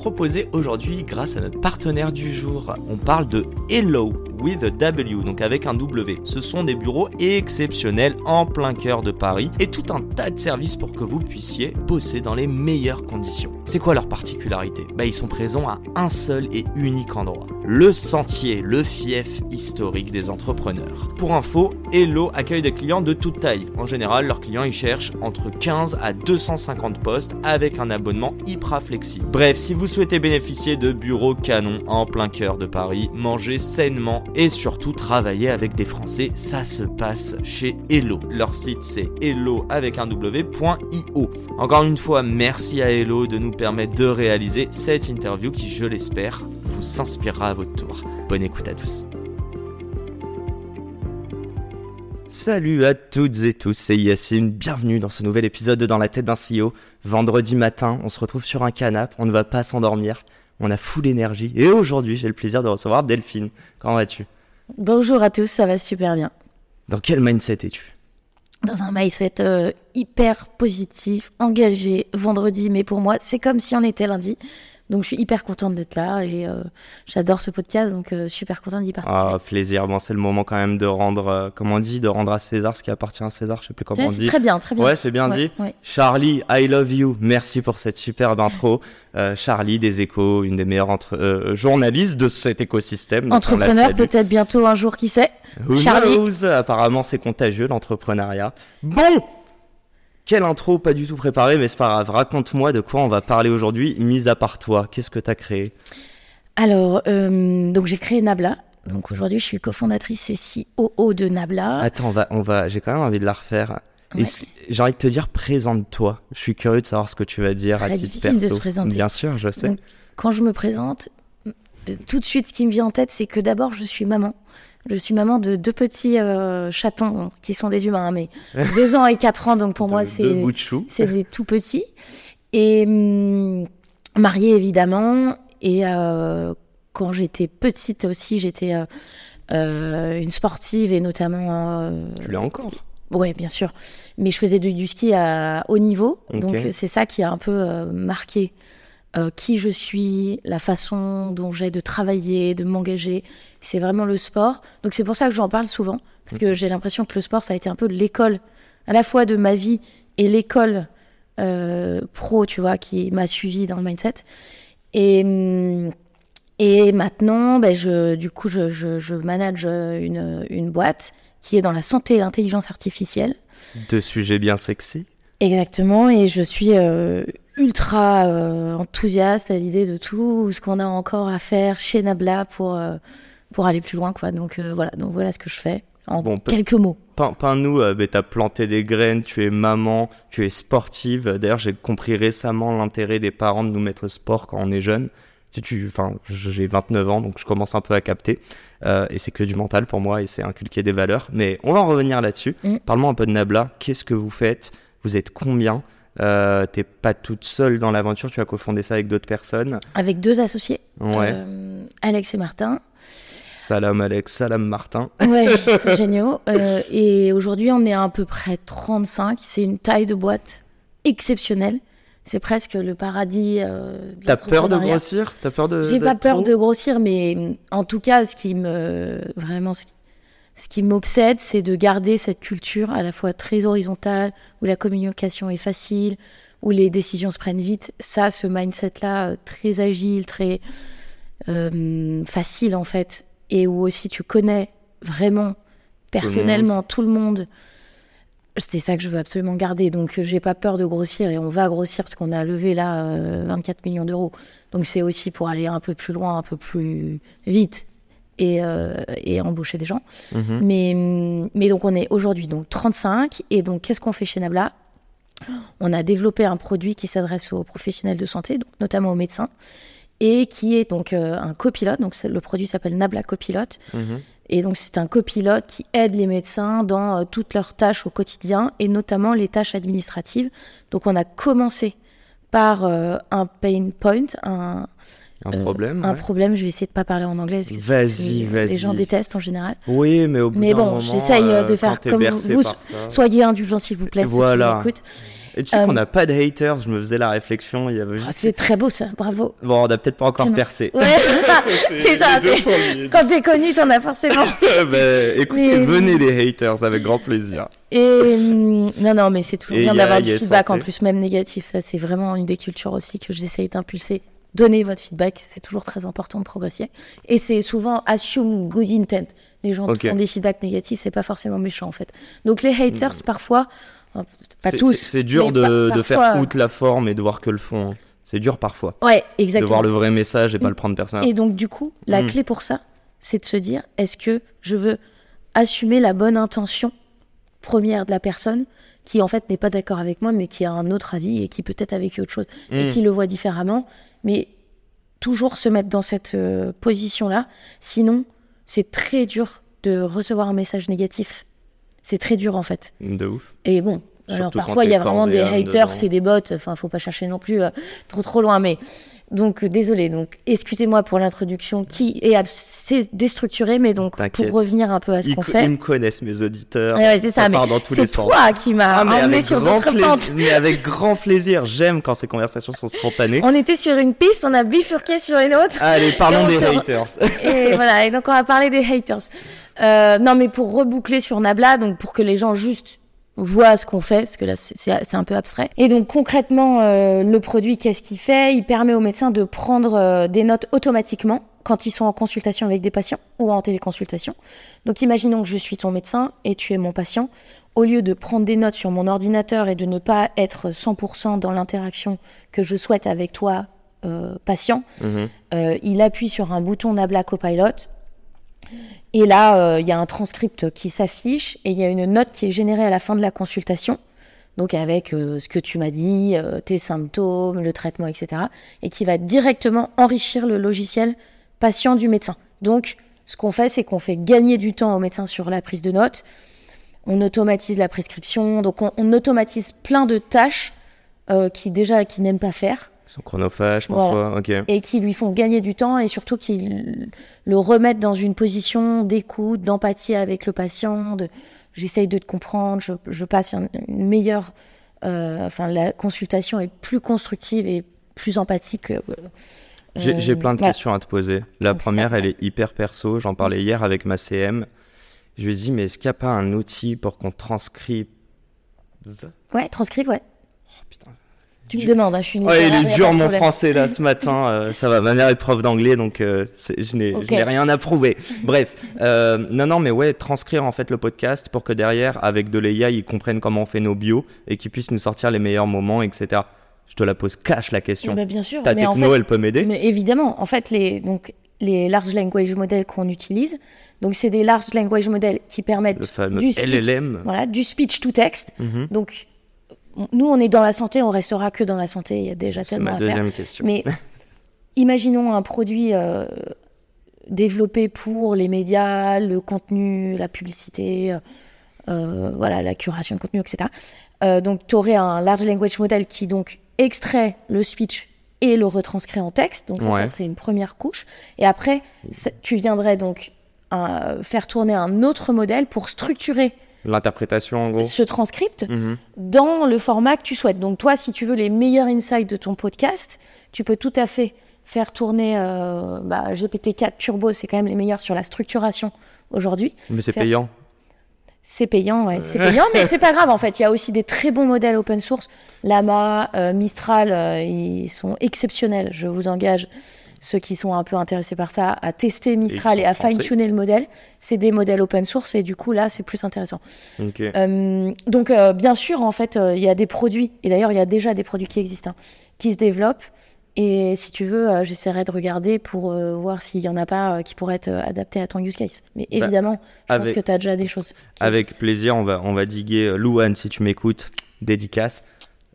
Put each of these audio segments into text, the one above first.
proposé aujourd'hui grâce à notre partenaire du jour. On parle de Hello with a W, donc avec un W. Ce sont des bureaux exceptionnels en plein cœur de Paris et tout un tas de services pour que vous puissiez bosser dans les meilleures conditions. C'est quoi leur particularité? Bah, Ils sont présents à un seul et unique endroit. Le Sentier, le fief historique des entrepreneurs. Pour info, Hello accueille des clients de toute taille. En général, leurs clients y cherchent entre 15 à 250 postes avec un abonnement hyper flexible. Bref, si vous souhaitez bénéficier de bureaux canons en plein cœur de Paris, manger sainement et surtout travailler avec des Français, ça se passe chez Hello. Leur site c'est hello avec un w.io. Encore une fois, merci à Hello de nous permettre de réaliser cette interview qui, je l'espère, vous inspirera à votre tour. Bonne écoute à tous. Salut à toutes et tous, c'est Yacine, bienvenue dans ce nouvel épisode de Dans la tête d'un CEO. Vendredi matin, on se retrouve sur un canapé, on ne va pas s'endormir, on a full énergie. Et aujourd'hui, j'ai le plaisir de recevoir Delphine. Comment vas-tu? Bonjour à tous, ça va super bien. Dans quel mindset es-tu? Dans un mindset euh, hyper positif, engagé, vendredi, mais pour moi, c'est comme si on était lundi. Donc je suis hyper contente d'être là et euh, j'adore ce podcast, donc euh, super contente d'y participer. Ah, plaisir. Bon, c'est le moment quand même de rendre, euh, comment on dit, de rendre à César ce qui appartient à César. Je sais plus comment on dit. Très bien, très bien. Ouais, c'est bien dit. Charlie, I love you. Merci pour cette superbe intro. Charlie des Échos, une des meilleures entre, journalistes de cet écosystème. Entrepreneur, peut-être bientôt un jour, qui sait. Charlie. Apparemment, c'est contagieux l'entrepreneuriat. Bon. Quelle intro, pas du tout préparée, mais c'est pas grave. Raconte-moi de quoi on va parler aujourd'hui, mis à part toi. Qu'est-ce que tu as créé Alors, euh, donc j'ai créé Nabla. Donc aujourd'hui, je suis cofondatrice et COO de Nabla. Attends, on va, on va, j'ai quand même envie de la refaire. J'ai envie de te dire, présente-toi. Je suis curieux de savoir ce que tu vas dire Très à titre perso. De se présenter. Bien sûr, je sais. quand je me présente, tout de suite, ce qui me vient en tête, c'est que d'abord, je suis maman. Je suis maman de deux petits euh, chatons qui sont des humains, mais deux ans et quatre ans, donc pour moi c'est c'est des tout petits. Et hum, mariée évidemment. Et euh, quand j'étais petite aussi, j'étais euh, une sportive et notamment. tu l'es encore? Oui, bien sûr. Mais je faisais du, ski à haut niveau, donc c'est ça qui a un peu marqué euh, qui je suis, la façon dont j'ai de travailler, de m'engager. C'est vraiment le sport. Donc c'est pour ça que j'en parle souvent, parce que j'ai l'impression que le sport, ça a été un peu l'école, à la fois de ma vie et l'école euh, pro, tu vois, qui m'a suivi dans le mindset. Et, hum, et maintenant, ben je, du coup, je, je, je manage une, une boîte qui est dans la santé et l'intelligence artificielle. Deux sujets bien sexy. Exactement, et je suis euh, ultra euh, enthousiaste à l'idée de tout ce qu'on a encore à faire chez Nabla pour, euh, pour aller plus loin. Quoi. Donc voilà, donc voilà ce que je fais en quelques mots. Peins-nous, tu as planté des graines, tu es maman, tu es sportive. D'ailleurs, j'ai compris récemment l'intérêt des parents de nous mettre au sport quand on est jeune. Si tu, enfin, j'ai 29 ans, donc je commence un peu à capter. et c'est que du mental pour moi, et c'est inculquer des valeurs. Mais on va en revenir là-dessus. Mm. Parle-moi un peu de Nabla. Qu'est-ce que vous faites? Vous êtes combien euh, T'es pas toute seule dans l'aventure, tu as cofondé ça avec d'autres personnes. Avec deux associés, ouais. Euh, Alex et Martin. Salam Alex, salam Martin. Ouais, c'est génial. Euh, et aujourd'hui, on est à, peu près 35. C'est une taille de boîte exceptionnelle. C'est presque le paradis. Euh, T'as peur de grossir? T'as peur de J'ai pas peur de grossir, mais en tout cas, ce qui me vraiment ce qui m'obsède, c'est de garder cette culture à la fois très horizontale, où la communication est facile, où les décisions se prennent vite. Ça, ce mindset-là, euh, très agile, très euh, facile en fait, et où aussi tu connais vraiment personnellement tout le monde. C'est ça que je veux absolument garder. Donc, euh, j'ai pas peur de grossir et on va grossir parce qu'on a levé là 24 millions d'euros. Donc, c'est aussi pour aller un peu plus loin, un peu plus vite et, euh, et embaucher des gens. Mhm. Mais, mais donc on est aujourd'hui donc 35 et donc qu'est-ce qu'on fait chez Nabla? On a développé un produit qui s'adresse aux professionnels de santé, donc notamment aux médecins. et qui est donc euh, un copilote. Donc le produit s'appelle Nabla Copilote. Mhm. Et donc c'est un copilote qui aide les médecins dans euh, toutes leurs tâches au quotidien et notamment les tâches administratives. Donc on a commencé par euh, un pain point, un, Un euh, problème. un ouais. problème. Je vais essayer de pas parler en anglais parce que c'est- Vas-y, vas-y. les gens détestent en général. Oui, mais au bout Mais bon, j'essaye, euh, de euh, faire comme vous- ça. Soyez indulgents s'il vous plaît. ceux qui Voilà. Et tu sais Euh, qu'on n'a pas de haters, je me faisais la réflexion, il y avait Ah, juste... c'est très beau ça, bravo. Bon, on n'a peut-être pas encore percé. Ouais, c'est ça. liés. Quand t'es connu, t'en as forcément. Bah, écoutez, Mais- venez les haters, avec grand plaisir. Et hum, non, non, mais c'est toujours Et bien d'avoir du feedback santé. en plus, même négatif. Ça, c'est vraiment une des cultures aussi que j'essaye d'impulser. Donnez votre feedback, c'est toujours très important de progresser. Et c'est souvent assume good intent. Les gens Ok. font des feedbacks négatifs, c'est pas forcément méchant en fait. Donc les haters, parfois, euh, pas tous. c'est- dur de, de faire parfois- outre la forme et de voir que le fond. C'est dur parfois. Ouais, De exactement. voir le vrai message et pas le prendre personnel. Et donc, du coup, la Mm. clé pour ça, c'est de se dire est-ce que je veux assumer la bonne intention première de la personne qui, en fait, n'est pas d'accord avec moi, mais qui a un autre avis et qui peut-être a vécu autre chose et Mm. qui le voit différemment, mais toujours se mettre dans cette euh, position-là. Sinon, c'est très dur de recevoir un message négatif. C'est très dur, en fait. De ouf. Et bon, alors Surtout parfois il y a vraiment des haters et des bots, enfin faut pas chercher non plus euh, trop trop loin, mais donc euh, désolé, donc excusez-moi pour l'introduction qui est assez déstructurée, mais donc pour revenir un peu à ce qu'on fait. ils me connaissent, mes auditeurs. Ouais, ouais, c'est ça, mais c'est sens. toi qui m'as Ah, emmené sur d'autres pentes. Mais avec grand plaisir. J'aime quand ces conversations sont spontanées. On était sur une piste, on a bifurqué sur une autre. Allez, parlons des haters. Et voilà, et donc on va parler des haters. Euh, non, mais pour reboucler sur Nabla, donc pour que les gens juste voient ce qu'on fait, parce que là c'est- un peu abstrait. Et donc concrètement, euh, le produit, qu'est-ce qu'il fait? Il permet aux médecins de prendre euh, des notes automatiquement quand ils sont en consultation avec des patients ou en téléconsultation. Donc imaginons que je suis ton médecin et tu es mon patient. Au lieu de prendre des notes sur mon ordinateur et de ne pas être 100% dans l'interaction que je souhaite avec toi, euh, patient, euh, il appuie sur un bouton Nabla Copilot. Et là, euh, il y a un transcript qui s'affiche et il y a une note qui est générée à la fin de la consultation. Donc avec euh, ce que tu m'as dit, euh, tes symptômes, le traitement, etc. Et qui va directement enrichir le logiciel patient du médecin. Donc ce qu'on fait, c'est qu'on fait gagner du temps au médecin sur la prise de notes. On automatise la prescription. Donc on, automatise plein de tâches qui déjà qui n'aiment pas faire Ils sont chronophages Voilà. parfois. Ok. et qui lui font gagner du temps et surtout qui le remettent dans une position d'écoute, d'empathie avec le patient, de j'essaye de te comprendre, je, je passe une, une meilleure, euh, enfin la consultation est plus constructive et plus empathique. euh, J'ai plein de questions à te poser. La Donc, première, elle est hyper perso. J'en parlais hier avec ma CM. Je lui ai dit, mais est-ce qu'il n'y a pas un outil pour qu'on transcrive? Ouais, transcrive, ouais. Oh putain. Tu me Je- demandes, hein, je suis une Ouais, il littéraire, est a dur mon français là ce matin. euh, ça va, ma mère est prof d'anglais donc euh, je n'ai rien à prouver. Bref, euh, non, non, mais ouais, transcrire en fait le podcast pour que derrière, avec de l'AI, ils comprennent comment on fait nos bios et qu'ils puissent nous sortir les meilleurs moments, etc. Je te la pose cash la question. Bah, bien sûr, Ta mais en techno, fait, elle peut m'aider? Mais évidemment, en fait, les, donc, les large language models qu'on utilise, donc c'est des large language models qui Le permettent fameux du speech, LLM. voilà, du speech to text. Mhm. Donc, nous, on est dans la santé, on restera que dans la santé. Il y a déjà tellement ma à faire. deuxième question. Mais imaginons un produit euh, développé pour les médias, le contenu, la publicité, euh, voilà, la curation de contenu, etc. Euh, donc, tu aurais un large language model qui donc extrait le speech et le retranscrit en texte. Donc, ça, Ouais. ça serait une première couche. Et après, ça- tu viendrais donc faire tourner un autre modèle pour structurer L'interprétation en gros. ce transcript Mhm. dans le format que tu souhaites. Donc toi, si tu veux les meilleurs insights de ton podcast, tu peux tout à fait faire tourner euh, bah, GPT-4 Turbo, c'est quand même les meilleurs sur la structuration aujourd'hui. Mais c'est Faire- payant. C'est payant, ouais, c'est payant, mais c'est pas grave en fait. Il y a aussi des très bons modèles open source. Lama, euh, Mistral, euh, ils sont exceptionnels. Je vous engage, ceux qui sont un peu intéressés par ça, à tester Mistral et, à fine-tuner le modèle. C'est des modèles open source et du coup là, c'est plus intéressant. Euh, donc, euh, bien sûr, en fait, euh, il y a des produits, et d'ailleurs, il y a déjà des produits qui existent, hein, qui se développent. Et si tu veux, j'essaierai de regarder pour voir s'il y en a pas qui pourraient être adaptés à ton use case. Mais Bah, évidemment, je avec- pense que tu as déjà des choses. Avec existent. plaisir, on va, on va diguer. Louane, si tu m'écoutes, dédicace.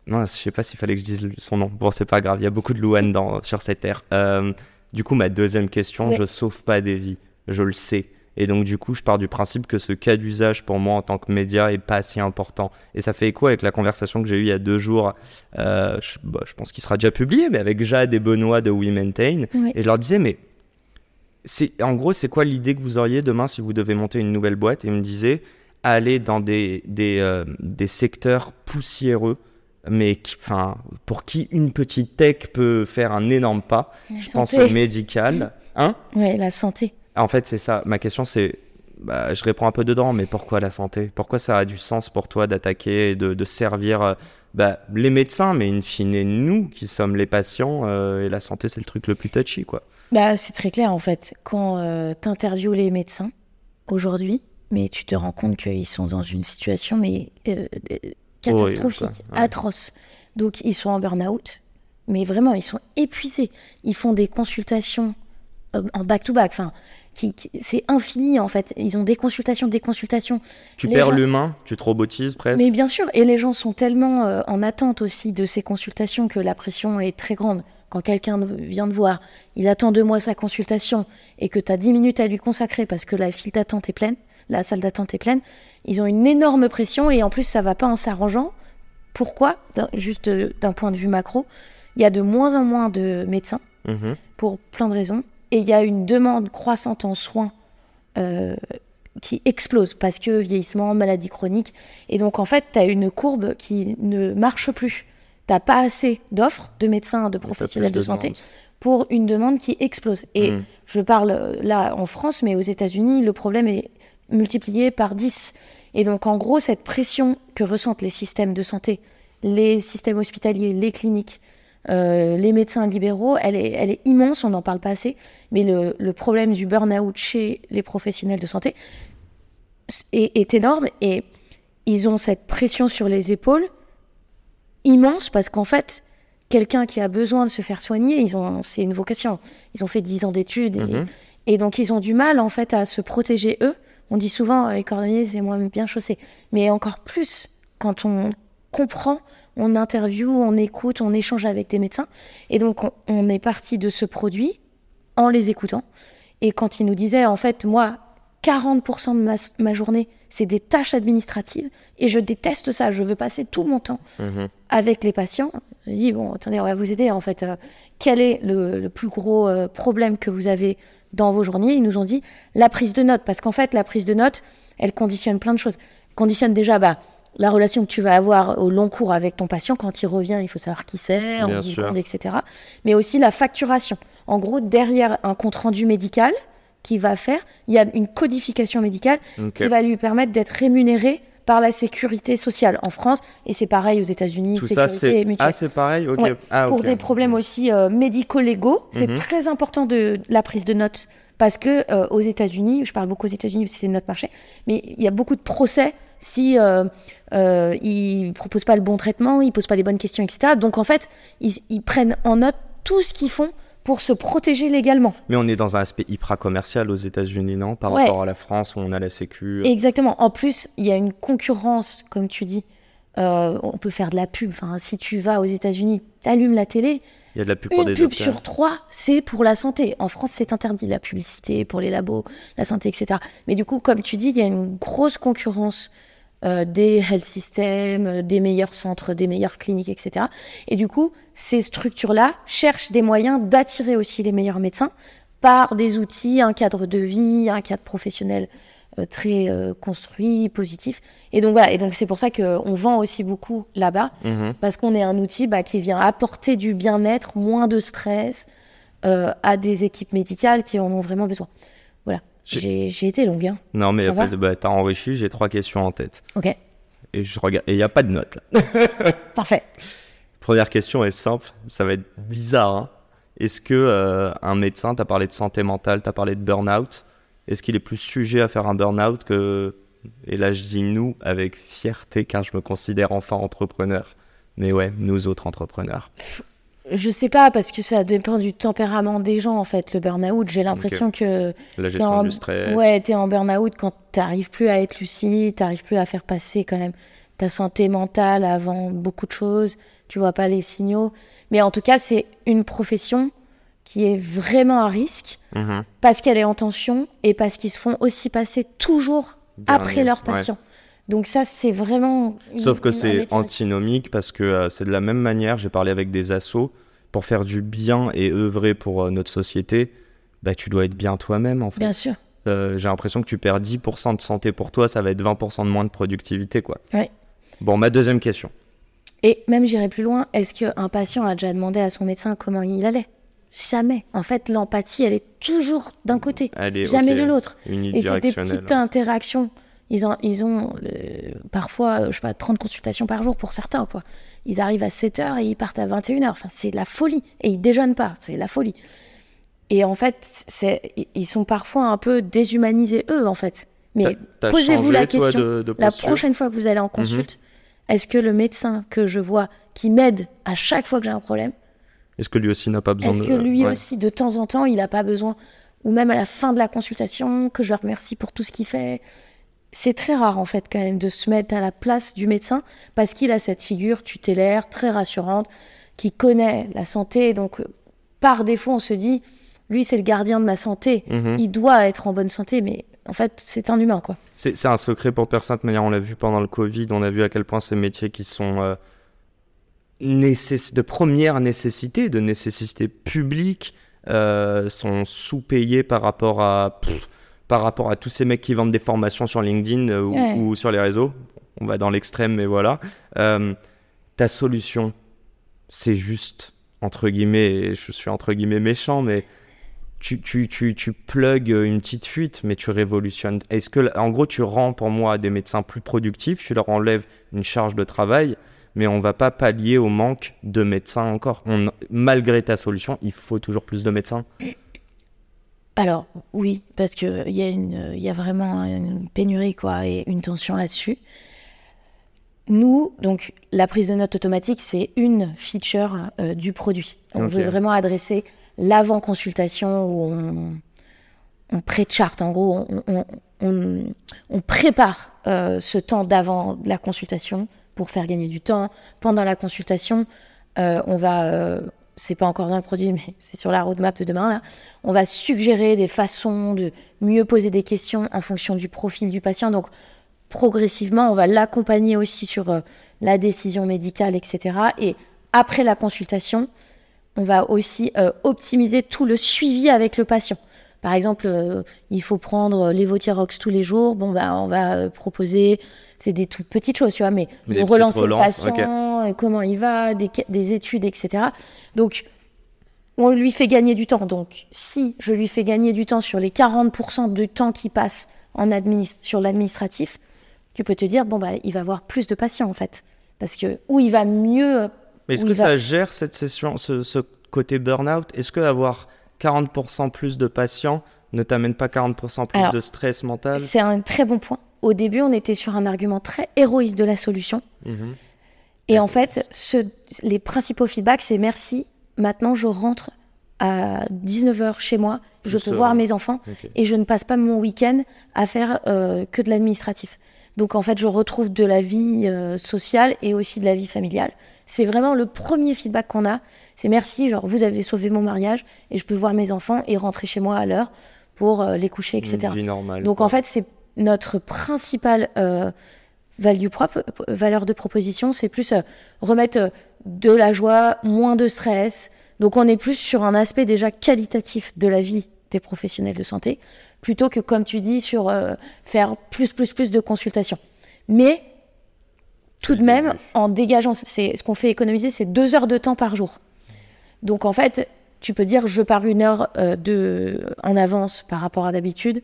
Non, je sais pas s'il fallait que je dise son nom. Bon, c'est pas grave, il y a beaucoup de Louane dans, sur cette terre. Euh, du coup, ma deuxième question, Oui. je sauve pas des vies, je le sais. Et donc, du coup, je pars du principe que ce cas d'usage pour moi en tant que média est pas si important. Et ça fait écho avec la conversation que j'ai eue il y a deux jours. euh, je, bah, je pense qu'il sera déjà publié, mais avec Jade et Benoît de We Maintain. Oui. Et je leur disais, mais c'est en gros, c'est quoi l'idée que vous auriez demain si vous devez monter une nouvelle boîte? Et ils me disaient, aller dans des, des, euh, des secteurs poussiéreux, mais qui, enfin, pour qui une petite tech peut faire un énorme pas. La Je pense au médical. Hein? Ouais, la santé. En fait, c'est ça. Ma question, c'est. bah, je réponds un peu dedans, mais pourquoi la santé? Pourquoi ça a du sens pour toi d'attaquer et de, de servir euh, bah, les médecins, mais in fine, nous qui sommes les patients, euh, et la santé, c'est le truc le plus touchy, quoi. Bah, c'est très clair en fait. Quand tu interviews les médecins aujourd'hui, mais tu te rends compte qu'ils sont dans une situation mais euh, euh, catastrophique. Ouais. atroce. Donc ils sont en burn-out, mais vraiment ils sont épuisés. Ils font des consultations euh, en back-to-back. Enfin, qui, qui- c'est infini en fait. Ils ont des consultations, des consultations. Tu Les perds gens- l'humain, tu te robotises presque. Mais bien sûr, et les gens sont tellement euh, en attente aussi de ces consultations que la pression est très grande. Quand quelqu'un vient te voir, il attend deux mois sa consultation et que tu as 10 minutes à lui consacrer parce que la file d'attente est pleine, la salle d'attente est pleine, ils ont une énorme pression et en plus ça va pas en s'arrangeant. Pourquoi? Juste euh, d'un point de vue macro, il y a de moins en moins de médecins Mhm. pour plein de raisons. Et il y a une demande croissante en soins euh, qui explose parce que vieillissement, maladie chronique. Et donc, en fait, tu as une courbe qui ne marche plus. Tu pas assez d'offres de médecins, de professionnels de, santé demande. pour une demande qui explose. Et Mm. je parle euh, là en France, mais aux États-Unis, le problème est multiplié par 10. Et donc, en gros, cette pression que ressentent les systèmes de santé, les systèmes hospitaliers, les cliniques, euh, les médecins libéraux, elle est, elle est immense, on n'en parle pas assez. Mais le, le problème du burn-out chez les professionnels de santé est, est énorme et ils ont cette pression sur les épaules immense parce qu'en fait, quelqu'un qui a besoin de se faire soigner, ils ont, c'est une vocation. Ils ont fait 10 ans d'études et, Mhm. et donc ils ont du mal en fait à se protéger eux. On dit souvent les cordonniers c'est moi bien chaussé, mais encore plus quand on comprend, on interviewe, on écoute, on échange avec des médecins. Et donc on, est parti de ce produit en les écoutant. Et quand ils nous disaient en fait moi 40% de ma journée c'est des tâches administratives et je déteste ça, je veux passer tout mon temps Mhm. avec les patients. On dit, bon, attendez, on va vous aider en fait. Euh, quel est le, le plus gros euh, problème que vous avez dans vos journées? Ils nous ont dit la prise de notes, parce qu'en fait, la prise de notes, elle conditionne plein de choses. Elle conditionne déjà bah, la relation que tu vas avoir au long cours avec ton patient. Quand il revient, il faut savoir qui c'est, en compte, etc. Mais aussi la facturation. En gros, derrière un compte-rendu médical qu'il va faire, il y a une codification médicale qui va lui permettre d'être rémunéré par la sécurité sociale en France et c'est pareil aux États-Unis. Tout ça, c'est. Ah, c'est pareil Ok. Ouais, Ah, pour des problèmes aussi euh, médico-légaux, c'est Mhm. très important de, la prise de notes parce que euh, aux États-Unis, je parle beaucoup aux États-Unis parce que c'est notre marché, mais il y a beaucoup de procès si euh, euh, ils proposent pas le bon traitement, ils posent pas les bonnes questions, etc. Donc en fait, ils, ils prennent en note tout ce qu'ils font pour se protéger légalement. Mais on est dans un aspect hyper commercial aux États-Unis, non? Par Ouais. rapport à la France où on a la Sécu. Exactement. En plus, il y a une concurrence, comme tu dis. Euh, on peut faire de la pub. Enfin, si tu vas aux États-Unis, t'allumes la télé, Il y a de la pub pour une des pub docteurs. sur trois, c'est pour la santé. En France, c'est interdit la publicité pour les labos, la santé, etc. Mais du coup, comme tu dis, il y a une grosse concurrence euh, des health systems, euh, des meilleurs centres, des meilleures cliniques, etc. Et du coup, ces structures-là cherchent des moyens d'attirer aussi les meilleurs médecins par des outils, un cadre de vie, un cadre professionnel euh, très euh, construit, positif. Et donc voilà, et donc c'est pour ça qu'on vend aussi beaucoup là-bas Mhm. parce qu'on est un outil bah, qui vient apporter du bien-être, moins de stress à des équipes médicales qui en ont vraiment besoin. J'ai- été longue. Hein. Non, mais bah, t'as enrichi, j'ai trois questions en tête. Ok, Et je regarde. Et il n'y a pas de notes là. parfait. Première question est simple, ça va être bizarre. hein. Est-ce que euh, un médecin, t'as parlé de santé mentale, t'as parlé de burn-out, est-ce qu'il est plus sujet à faire un burn-out que. Et là, je dis nous avec fierté car je me considère enfin entrepreneur. Mais ouais, nous autres entrepreneurs. Je sais pas parce que ça dépend du tempérament des gens en fait. Le burn-out, j'ai l'impression que La gestion en, du stress. ouais, t'es en burn-out quand t'arrives plus à être lucide, t'arrives plus à faire passer quand même ta santé mentale avant beaucoup de choses, tu vois pas les signaux. Mais en tout cas, c'est une profession qui est vraiment à risque Mhm. parce qu'elle est en tension et parce qu'ils se font aussi passer toujours après leurs ouais. Donc ça, c'est vraiment... une- Sauf que c'est antinomique parce que euh, c'est de la même manière. J'ai parlé avec des assos pour faire du bien et œuvrer pour euh, notre société. Bah, tu dois être bien toi-même en fait. Bien sûr. Euh, J'ai l'impression que tu perds 10% de santé pour toi, ça va être 20% de moins de productivité quoi. Ouais. Bon, ma deuxième question. Et même j'irai plus loin, est-ce qu'un patient a déjà demandé à son médecin comment il allait? Jamais. En fait, l'empathie, elle est toujours d'un côté, Allez, jamais de l'autre. Et c'est des petites interactions. Ils ont, ils ont euh, parfois, je sais pas, 30 consultations par jour pour certains, quoi. Ils arrivent à 7 heures et ils partent à 21 heures. Enfin, c'est de la folie. Et ils déjeunent pas. C'est de la folie. Et en fait, c'est, ils sont parfois un peu déshumanisés, eux, en fait. Mais posez-vous la toi, question. de- de la prochaine fois que vous allez en consulte, est-ce que le médecin que je vois, qui m'aide à chaque fois que j'ai un problème, Est-ce que lui aussi n'a pas besoin est-ce de. que lui ouais. aussi, de temps en temps, il n'a pas besoin, ou même à la fin de la consultation, que je le remercie pour tout ce qu'il fait C'est très rare, en fait, quand même, de se mettre à la place du médecin, parce qu'il a cette figure tutélaire, très rassurante, qui connaît la santé. Donc, par défaut, on se dit, lui, c'est le gardien de ma santé. Mhm. Il doit être en bonne santé, mais en fait, c'est un humain, quoi. C'est un secret pour personne. De manière, on l'a vu pendant le Covid, on a vu à quel point ces métiers qui sont euh, de première nécessité, de nécessité publique, euh, sont sous-payés par rapport à pff, par rapport à tous ces mecs qui vendent des formations sur LinkedIn euh, ou, Ouais. ou sur les réseaux. On va dans l'extrême, mais voilà. Euh, ta solution, c'est juste entre guillemets, et je suis entre guillemets méchant, mais tu, tu, tu, tu plugues une petite fuite, mais tu révolutionnes. Est-ce que, en gros, tu rends pour moi des médecins plus productifs, tu leur enlèves une charge de travail, mais on va pas pallier au manque de médecins encore. On- malgré ta solution, il faut toujours plus de médecins. Alors, oui, parce qu'il y, a une- y a vraiment une pénurie quoi, et une tension là-dessus. Nous, donc, la prise de notes automatique, c'est une feature euh, du produit. On veut vraiment adresser l'avant-consultation où on, on pré-charte, en gros, on, on- on- on prépare euh, ce temps d'avant la consultation pour faire gagner du temps. Pendant la consultation, euh, on va, c'est pas encore dans le produit, mais c'est sur la roadmap de demain là, on va suggérer des façons de mieux poser des questions en fonction du profil du patient. Donc, progressivement, on va l'accompagner aussi sur euh, la décision médicale, etc. Et après la consultation, on va aussi euh, optimiser tout le suivi avec le patient. Par exemple, euh, il faut prendre l'évothyrox tous les jours. Bon, bah, on va proposer, c'est des toutes petites choses, tu vois, mais de petites relancer le patient, comment il va, des, études, etc. Donc, on lui fait gagner du temps. Donc, si je lui fais gagner du temps sur les 40% du temps qu'il passe en sur l'administratif, tu peux te dire, bon, bah, il va avoir plus de patients, en fait. Parce que, ou il va mieux. Mais est-ce que ça gère cette session, ce, ce côté burn-out? Est-ce que avoir 40% plus de patients ne t'amène pas 40% plus Alors, de stress mental? C'est un très bon point. Au début, on était sur un argument très héroïste de la solution. Mhm. Et en fait, ce- les principaux feedbacks, c'est merci. Maintenant, je rentre à 19h chez moi, je peux serein. voir mes enfants et je ne passe pas mon week-end à faire euh, que de l'administratif. Donc en fait, je retrouve de la vie euh, sociale et aussi de la vie familiale. C'est vraiment le premier feedback qu'on a. C'est merci, genre vous avez sauvé mon mariage et je peux voir mes enfants et rentrer chez moi à l'heure pour euh, les coucher, etc. Une vie normale. Donc quoi. en fait, c'est notre principale euh, value valeur de proposition, c'est plus euh, remettre euh, de la joie, moins de stress. Donc on est plus sur un aspect déjà qualitatif de la vie des professionnels de santé, plutôt que comme tu dis sur euh, faire plus plus plus de consultations. Mais tout de même, en dégageant, c'est ce qu'on fait économiser, c'est deux heures de temps par jour. Donc en fait, tu peux dire je pars une heure euh, de, en avance par rapport à d'habitude.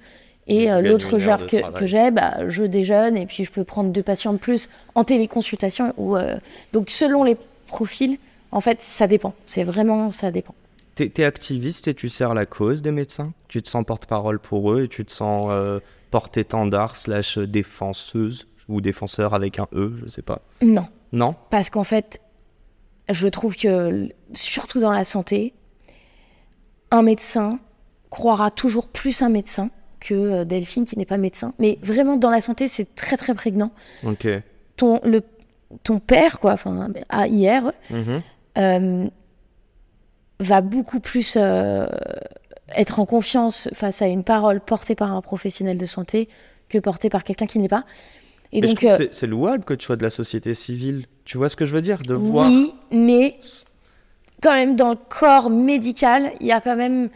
Et euh, l'autre de que, que j'ai, bah, je déjeune et puis je peux prendre deux patients de plus en téléconsultation. Ou, euh, donc selon les profils, en fait, ça dépend. C'est vraiment, ça dépend. T'es t'es activiste et tu sers la cause des médecins? Tu te sens porte-parole pour eux et tu te sens euh, porte-étendard slash défenseuse ou défenseur avec un E, je sais pas? Non, Non? Parce qu'en fait, je trouve que, surtout dans la santé, un médecin croira toujours plus un médecin que euh, Delphine qui n'est pas médecin. Mais vraiment, dans la santé, c'est très très prégnant. Ok. ton, le, ton père, quoi, enfin, à hier, Mhm. euh, va beaucoup plus euh, être en confiance face à une parole portée par un professionnel de santé que portée par quelqu'un qui n'est pas. Et Mais donc, euh, c'est- c'est louable que tu sois de la société civile. Tu vois ce que je veux dire? De voir. oui, mais quand même dans le corps médical, il y a quand même,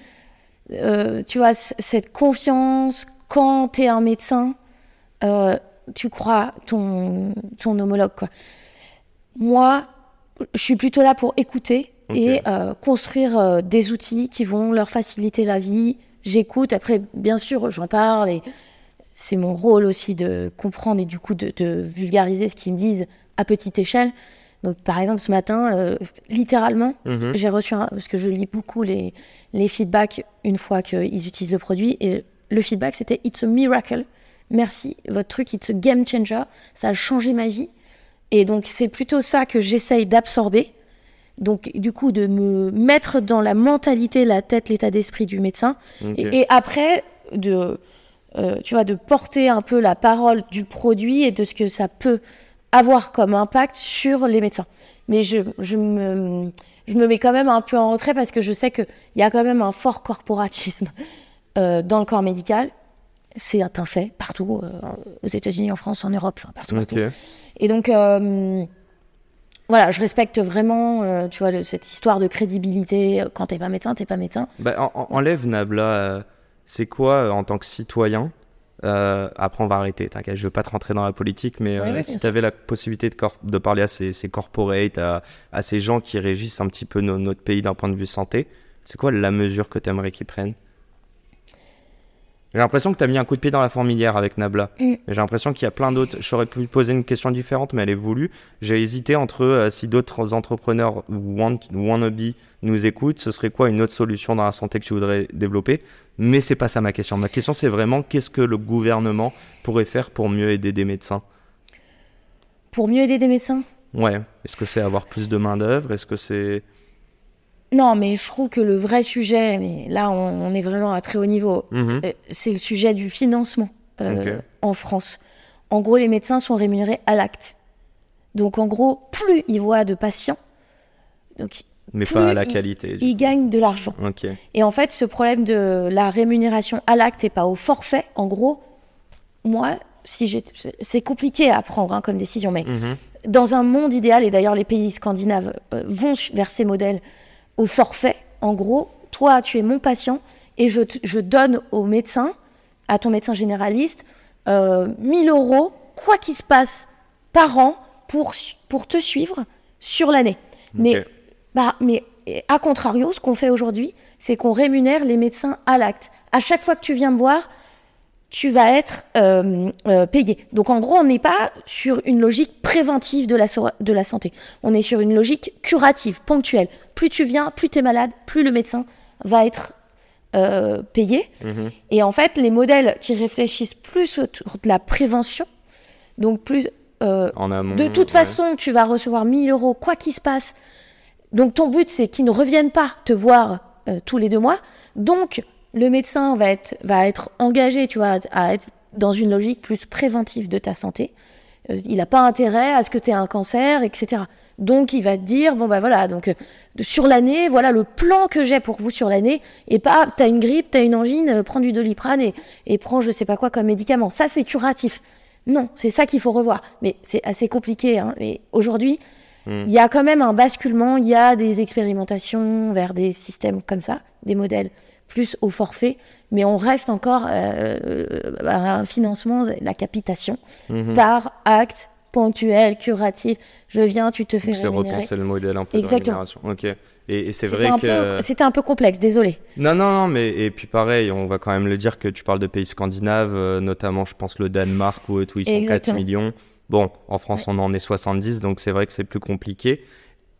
euh, tu vois, cette confiance quand tu es un médecin, euh, tu crois ton, ton homologue, quoi. Moi, je suis plutôt là pour écouter et euh, construire des outils qui vont leur faciliter la vie. J'écoute, après, bien sûr, j'en parle et c'est mon rôle aussi de comprendre et du coup de, de vulgariser ce qu'ils me disent à petite échelle. Donc, par exemple, ce matin, euh, littéralement, Mhm. j'ai reçu un, parce que je lis beaucoup les, les feedbacks une fois qu'ils utilisent le produit et le feedback c'était It's a miracle. Merci, votre truc, it's a game changer. Ça a changé ma vie. Et donc, c'est plutôt ça que j'essaye d'absorber. Donc, du coup, de me mettre dans la mentalité, la tête, l'état d'esprit du médecin. Et après, de, euh, tu vois, de porter un peu la parole du produit et de ce que ça peut avoir comme impact sur les médecins. Mais je, je, me, je me mets quand même un peu en retrait parce que je sais qu'il y a quand même un fort corporatisme euh, dans le corps médical. C'est un fait partout, euh, aux États-Unis, en France, en Europe, enfin partout. partout. Et donc, euh, voilà, je respecte vraiment, tu vois, le- cette histoire de crédibilité. Quand t'es pas médecin, t'es pas médecin. Bah, en- en- enlève Nabla. c'est quoi en tant que citoyen euh, Après, on va arrêter. T'inquiète, je veux pas te rentrer dans la politique, mais Ouais, euh, ouais, si tu avais la possibilité de, parler à ces, ces corporates, à, à ces gens qui régissent un petit peu no- notre pays d'un point de vue santé, c'est quoi la mesure que tu aimerais qu'ils prennent? J'ai l'impression que tu as mis un coup de pied dans la fourmilière avec Nabla. Mm. J'ai l'impression qu'il y a plein d'autres. J'aurais pu poser une question différente, mais elle est voulue. J'ai hésité entre euh, si d'autres entrepreneurs want, wannabe nous écoutent, ce serait quoi une autre solution dans la santé que tu voudrais développer? Mais c'est pas ça ma question. Ma question, c'est vraiment qu'est-ce que le gouvernement pourrait faire pour mieux aider des médecins? Pour mieux aider des médecins? Ouais. Est-ce que c'est avoir plus de main-d'œuvre? Est-ce que c'est. Non, mais je trouve que le vrai sujet, mais là on, on est vraiment à très haut niveau, Mhm. euh, c'est le sujet du financement euh, en France. En gros, les médecins sont rémunérés à l'acte. Donc en gros, plus ils voient de patients, donc Mais plus pas à la qualité. ils gagnent de l'argent. Et en fait, ce problème de la rémunération à l'acte et pas au forfait, en gros, moi, si c'est compliqué à prendre hein, comme décision, mais Mhm. dans un monde idéal, et d'ailleurs les pays scandinaves euh, vont vers ces modèles au forfait, en gros, toi tu es mon patient et je, je donne au médecin, à ton médecin généraliste, euh, 1000 euros, quoi qu'il se passe, par an pour, pour te suivre sur l'année. Mais, bah, mais à contrario, ce qu'on fait aujourd'hui, c'est qu'on rémunère les médecins à l'acte. À chaque fois que tu viens me voir, tu vas être euh, euh, payé. Donc en gros, on n'est pas sur une logique préventive de la, so- de la santé. On est sur une logique curative, ponctuelle. Plus tu viens, plus tu es malade, plus le médecin va être euh, payé. Mhm. Et en fait, les modèles qui réfléchissent plus autour de la prévention, donc plus... En amont. de toute ouais. façon, tu vas recevoir 1000 euros, quoi qu'il se passe. Donc ton but, c'est qu'ils ne reviennent pas te voir tous les deux mois. Donc le médecin va être, va être engagé, tu vois, à être dans une logique plus préventive de ta santé. Euh, il n'a pas intérêt à ce que tu aies un cancer, etc. Donc il va te dire, bon bah voilà, donc euh, sur l'année, voilà le plan que j'ai pour vous sur l'année, et pas, t'as une grippe, t'as une angine, euh, prends du doliprane et, et prends je sais pas quoi comme médicament. Ça c'est curatif. Non, c'est ça qu'il faut revoir. Mais c'est assez compliqué. Hein. Mais aujourd'hui, il y a quand même un basculement. Il y a des expérimentations vers des systèmes comme ça, des modèles plus au forfait. Mais on reste encore euh, euh, à un financement, la capitation, Mhm. par acte ponctuel, curatif. Je viens, tu te fais C'est repenser le modèle un peu Exactement. de. Ok. Et, et c'est vrai que. c'était un peu complexe, désolé. Non, non, non, mais et puis pareil, on va quand même le dire que tu parles de pays scandinaves, euh, notamment je pense le Danemark où, où ils sont 4 Exactement. millions. Bon, en France on en est 70, donc c'est vrai que c'est plus compliqué.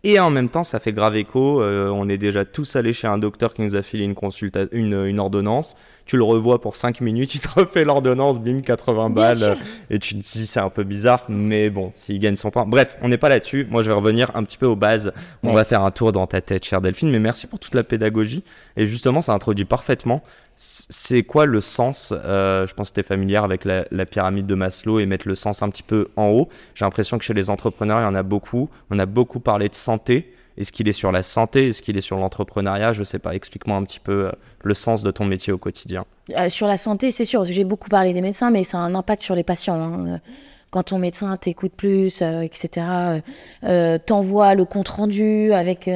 Et en même temps, ça fait grave écho. euh, on est déjà tous allés chez un docteur qui nous a filé une, consulta une, une ordonnance. Tu le revois pour 5 minutes, il te refait l'ordonnance, bim, 80 Bien balles. sûr. Et tu te dis, c'est un peu bizarre, mais bon, s'il gagne son pain. Bref, on n'est pas là-dessus. Moi, je vais revenir un petit peu aux bases. On Ouais. va faire un tour dans ta tête, chère Delphine. Mais merci pour toute la pédagogie. Et justement, ça introduit parfaitement C'est quoi le sens euh, Je pense que tu es familière avec la, pyramide de Maslow et mettre le sens un petit peu en haut. J'ai l'impression que chez les entrepreneurs, il y en a beaucoup. On a beaucoup parlé de santé. Est-ce qu'il est sur la santé? Est-ce qu'il est sur l'entrepreneuriat? Je sais pas. Explique-moi un petit peu euh, le sens de ton métier au quotidien. Euh, sur la santé, c'est sûr. J'ai beaucoup parlé des médecins, mais ça a un impact sur les patients. Hein. Quand ton médecin t'écoute plus, euh, etc., t'envoie le compte rendu avec.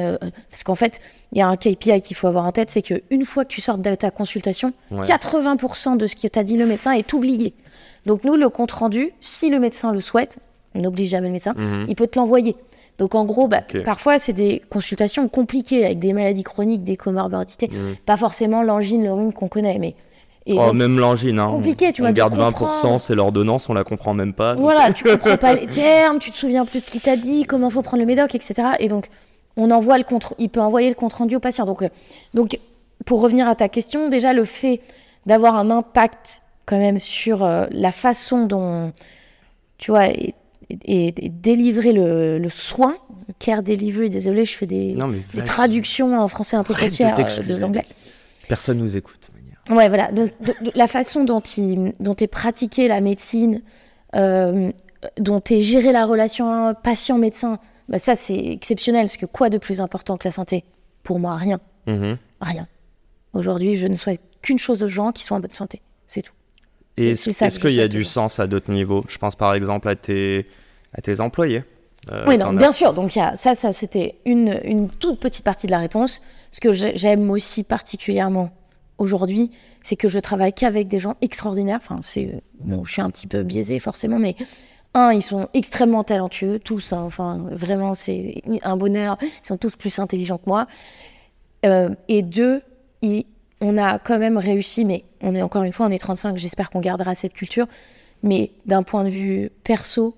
parce qu'en fait, il y a un KPI qu'il faut avoir en tête c'est qu'une fois que tu sors de ta consultation, 80% de ce que t'a dit le médecin est oublié. Donc, nous, le compte rendu, si le médecin le souhaite, on n'oblige jamais le médecin, mhm. il peut te l'envoyer. Donc en gros, bah, parfois c'est des consultations compliquées avec des maladies chroniques, des comorbidités, mmh. pas forcément l'angine, le rhume qu'on connaît, mais oh, même l'angine, hein. compliqué, tu on garde 20%, c'est l'ordonnance, on la comprend même pas. Voilà, tu comprends pas les termes, tu te souviens plus de ce qu'il t'a dit, comment faut prendre le médoc, etc. Et donc on envoie le compte, il peut envoyer le compte rendu au patient. Donc, euh, donc pour revenir à ta question, déjà le fait d'avoir un impact quand même sur euh, la façon dont tu vois et, délivrer le, soin, care delivery, désolé, je fais des, traductions en français un peu grossières euh, de l'anglais. Personne nous écoute. Ouais, voilà. Donc, la façon dont, il, dont est pratiquée la médecine, euh, dont est gérée la relation patient-médecin, bah ça, c'est exceptionnel. Parce que quoi de plus important que la santé? Pour moi, rien. Mm-hmm. Rien. Aujourd'hui, je ne souhaite qu'une chose aux gens qui soient en bonne santé. C'est tout. Et est-ce qu'il y a du sens à d'autres niveaux? Je pense par exemple à tes, à tes employés. Euh, oui, non, bien sûr. Donc, y a, ça, ça c'était une, une, toute petite partie de la réponse. Ce que j'aime aussi particulièrement aujourd'hui, c'est que je travaille qu'avec des gens extraordinaires. Enfin, c'est, bon, je suis un petit peu biaisée forcément, mais un, ils sont extrêmement talentueux, tous. Hein. enfin, vraiment, c'est un bonheur. Ils sont tous plus intelligents que moi. Euh, et deux, ils, on a quand même réussi, mais on est encore une fois, on est 35, j'espère qu'on gardera cette culture. Mais d'un point de vue perso,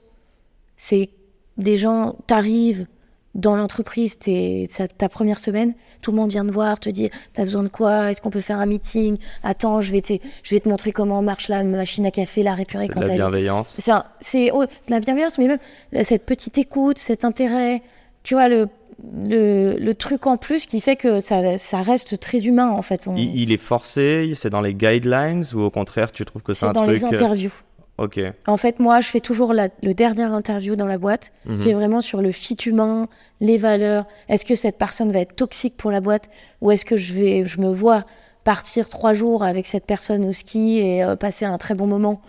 c'est des gens, t'arrives dans l'entreprise, ta première semaine, tout le monde vient te voir, te dit T'as besoin de quoi? Est-ce qu'on peut faire un meeting? Attends, je vais, te, je vais te montrer comment marche la machine à café, la répurée quand de la bienveillance. C'est oh, de la bienveillance, mais même cette petite écoute, cet intérêt. Tu vois, le le, le, truc en plus qui fait que ça, ça reste très humain en fait. Il, est forcé, c'est dans les guidelines ou au contraire tu trouves que c'est un truc... C'est dans les euh, interviews. Ok. En fait moi je fais toujours la, le dernier interview dans la boîte mhm. qui est vraiment sur le fit humain, les valeurs. Est-ce que cette personne va être toxique pour la boîte ou est-ce que je, vais, je me vois partir trois jours avec cette personne au ski et euh, passer un très bon moment?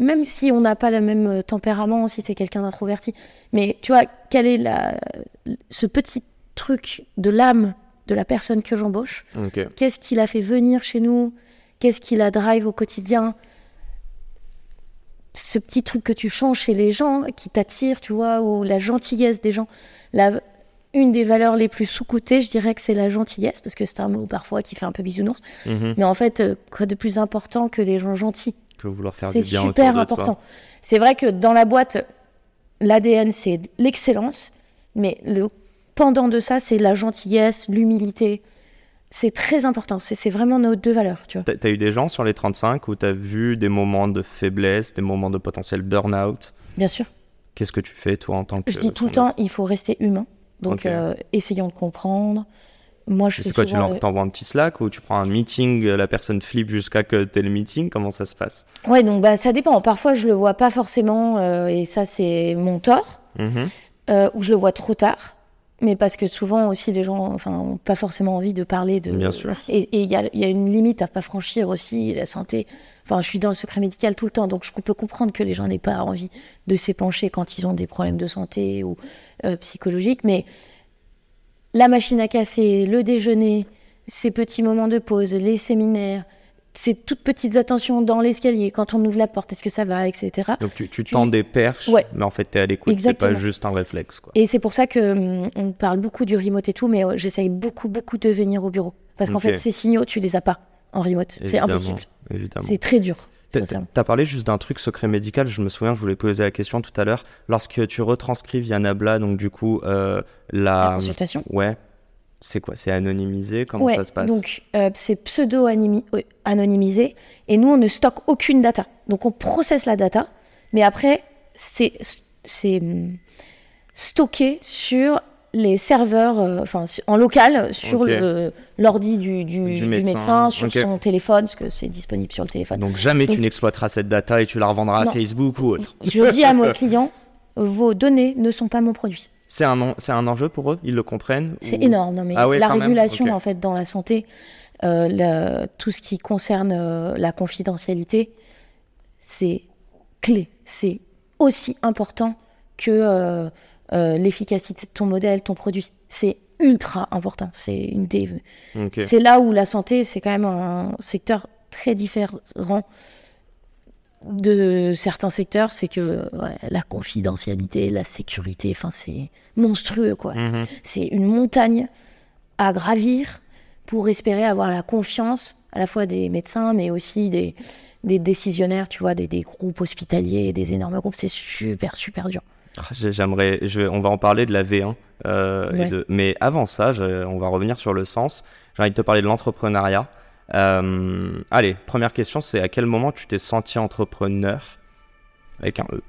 Même si on n'a pas le même euh, tempérament, si c'est quelqu'un d'introverti. Mais tu vois, quel est la, ce petit truc de l'âme de la personne que j'embauche? Qu'est-ce qui l'a fait venir chez nous? Qu'est-ce qui la drive au quotidien? Ce petit truc que tu changes chez les gens, qui t'attire, tu vois, ou la gentillesse des gens. La, une des valeurs les plus sous-cotées, je dirais que c'est la gentillesse, parce que c'est un mot parfois qui fait un peu bisounours. Mhm. Mais en fait, euh, quoi de plus important que les gens gentils? Vouloir faire C'est super important. C'est vrai que dans la boîte, l'ADN, c'est l'excellence, mais le pendant de ça, c'est la gentillesse, l'humilité. C'est très important. C'est vraiment nos deux valeurs. Tu as, eu des gens sur les 35 où tu as vu des moments de faiblesse, des moments de potentiel burn-out? Bien sûr. Qu'est-ce que tu fais, toi, en tant que. Je dis tout le temps, il faut rester humain. Donc, euh, essayons de comprendre, moi, je C'est quoi, tu t'envoies un petit Slack ou tu prends un meeting, euh, la personne flippe jusqu'à que tu aies le meeting? Comment ça se passe? Ouais, donc bah, ça dépend. Parfois, je le vois pas forcément euh, et ça, c'est mon tort. Euh, ou je le vois trop tard. Mais parce que souvent aussi, les gens enfin, ont pas forcément envie de parler de. Bien sûr. Et il y a, y a, une limite à pas franchir aussi, la santé. Enfin, je suis dans le secret médical tout le temps, donc je peux comprendre que les gens n'aient pas envie de s'épancher quand ils ont des problèmes de santé ou psychologiques. Mais la machine à café, le déjeuner, ces petits moments de pause, les séminaires, ces toutes petites attentions dans l'escalier, quand on ouvre la porte, est-ce que ça va, etc. Donc tu, tends des perches, mais en fait tu es à l'écoute, c'est pas juste un réflexe. Quoi. Et c'est pour ça que hum, on parle beaucoup du remote et tout, mais euh, j'essaye beaucoup, beaucoup de venir au bureau. Parce qu'en fait, ces signaux, tu les as pas en remote. C'est impossible. C'est très dur. Tu as parlé juste d'un truc secret médical, je me souviens, je voulais poser la question tout à l'heure. Lorsque tu retranscris via Nabla, donc du coup, euh, la... consultation Ouais. C'est quoi? C'est anonymisé? Comment ça se passe? Donc, euh, c'est pseudo-anonymisé. Et nous, on ne stocke aucune data. Donc, on processe la data, mais après, c'est hum, stocké sur les serveurs, euh, enfin en local, sur l'ordi du, du, Du du médecin, sur son téléphone, parce que c'est disponible sur le téléphone. Donc jamais tu n'exploiteras cette data et tu la revendras à. Facebook ou autre. Je dis à mon client, vos données ne sont pas mon produit. C'est un, en- c'est un enjeu pour eux? Ils le comprennent C'est ou- énorme. Non, mais Ah ouais, la régulation, en fait, dans la santé, euh, la- tout ce qui concerne euh, la confidentialité, c'est clé. C'est aussi important que euh, l'efficacité de ton modèle, ton produit. C'est ultra important. C'est une des. C'est là où la santé, c'est quand même un secteur très différent de certains secteurs. C'est que ouais, la confidentialité, la sécurité, enfin, c'est monstrueux, quoi. Mhm. C'est une montagne à gravir pour espérer avoir la confiance à la fois des médecins, mais aussi des, des décisionnaires, tu vois, des, des groupes hospitaliers, des énormes groupes. C'est super, super dur. Ah, j'ai- J'aimerais, je on va en parler de la V1, euh, et Ouais. de- mais avant ça, je- on va revenir sur le sens. J'ai envie de te parler de l'entrepreneuriat. Euh, allez, première question, c'est à quel moment tu t'es senti entrepreneur avec un E?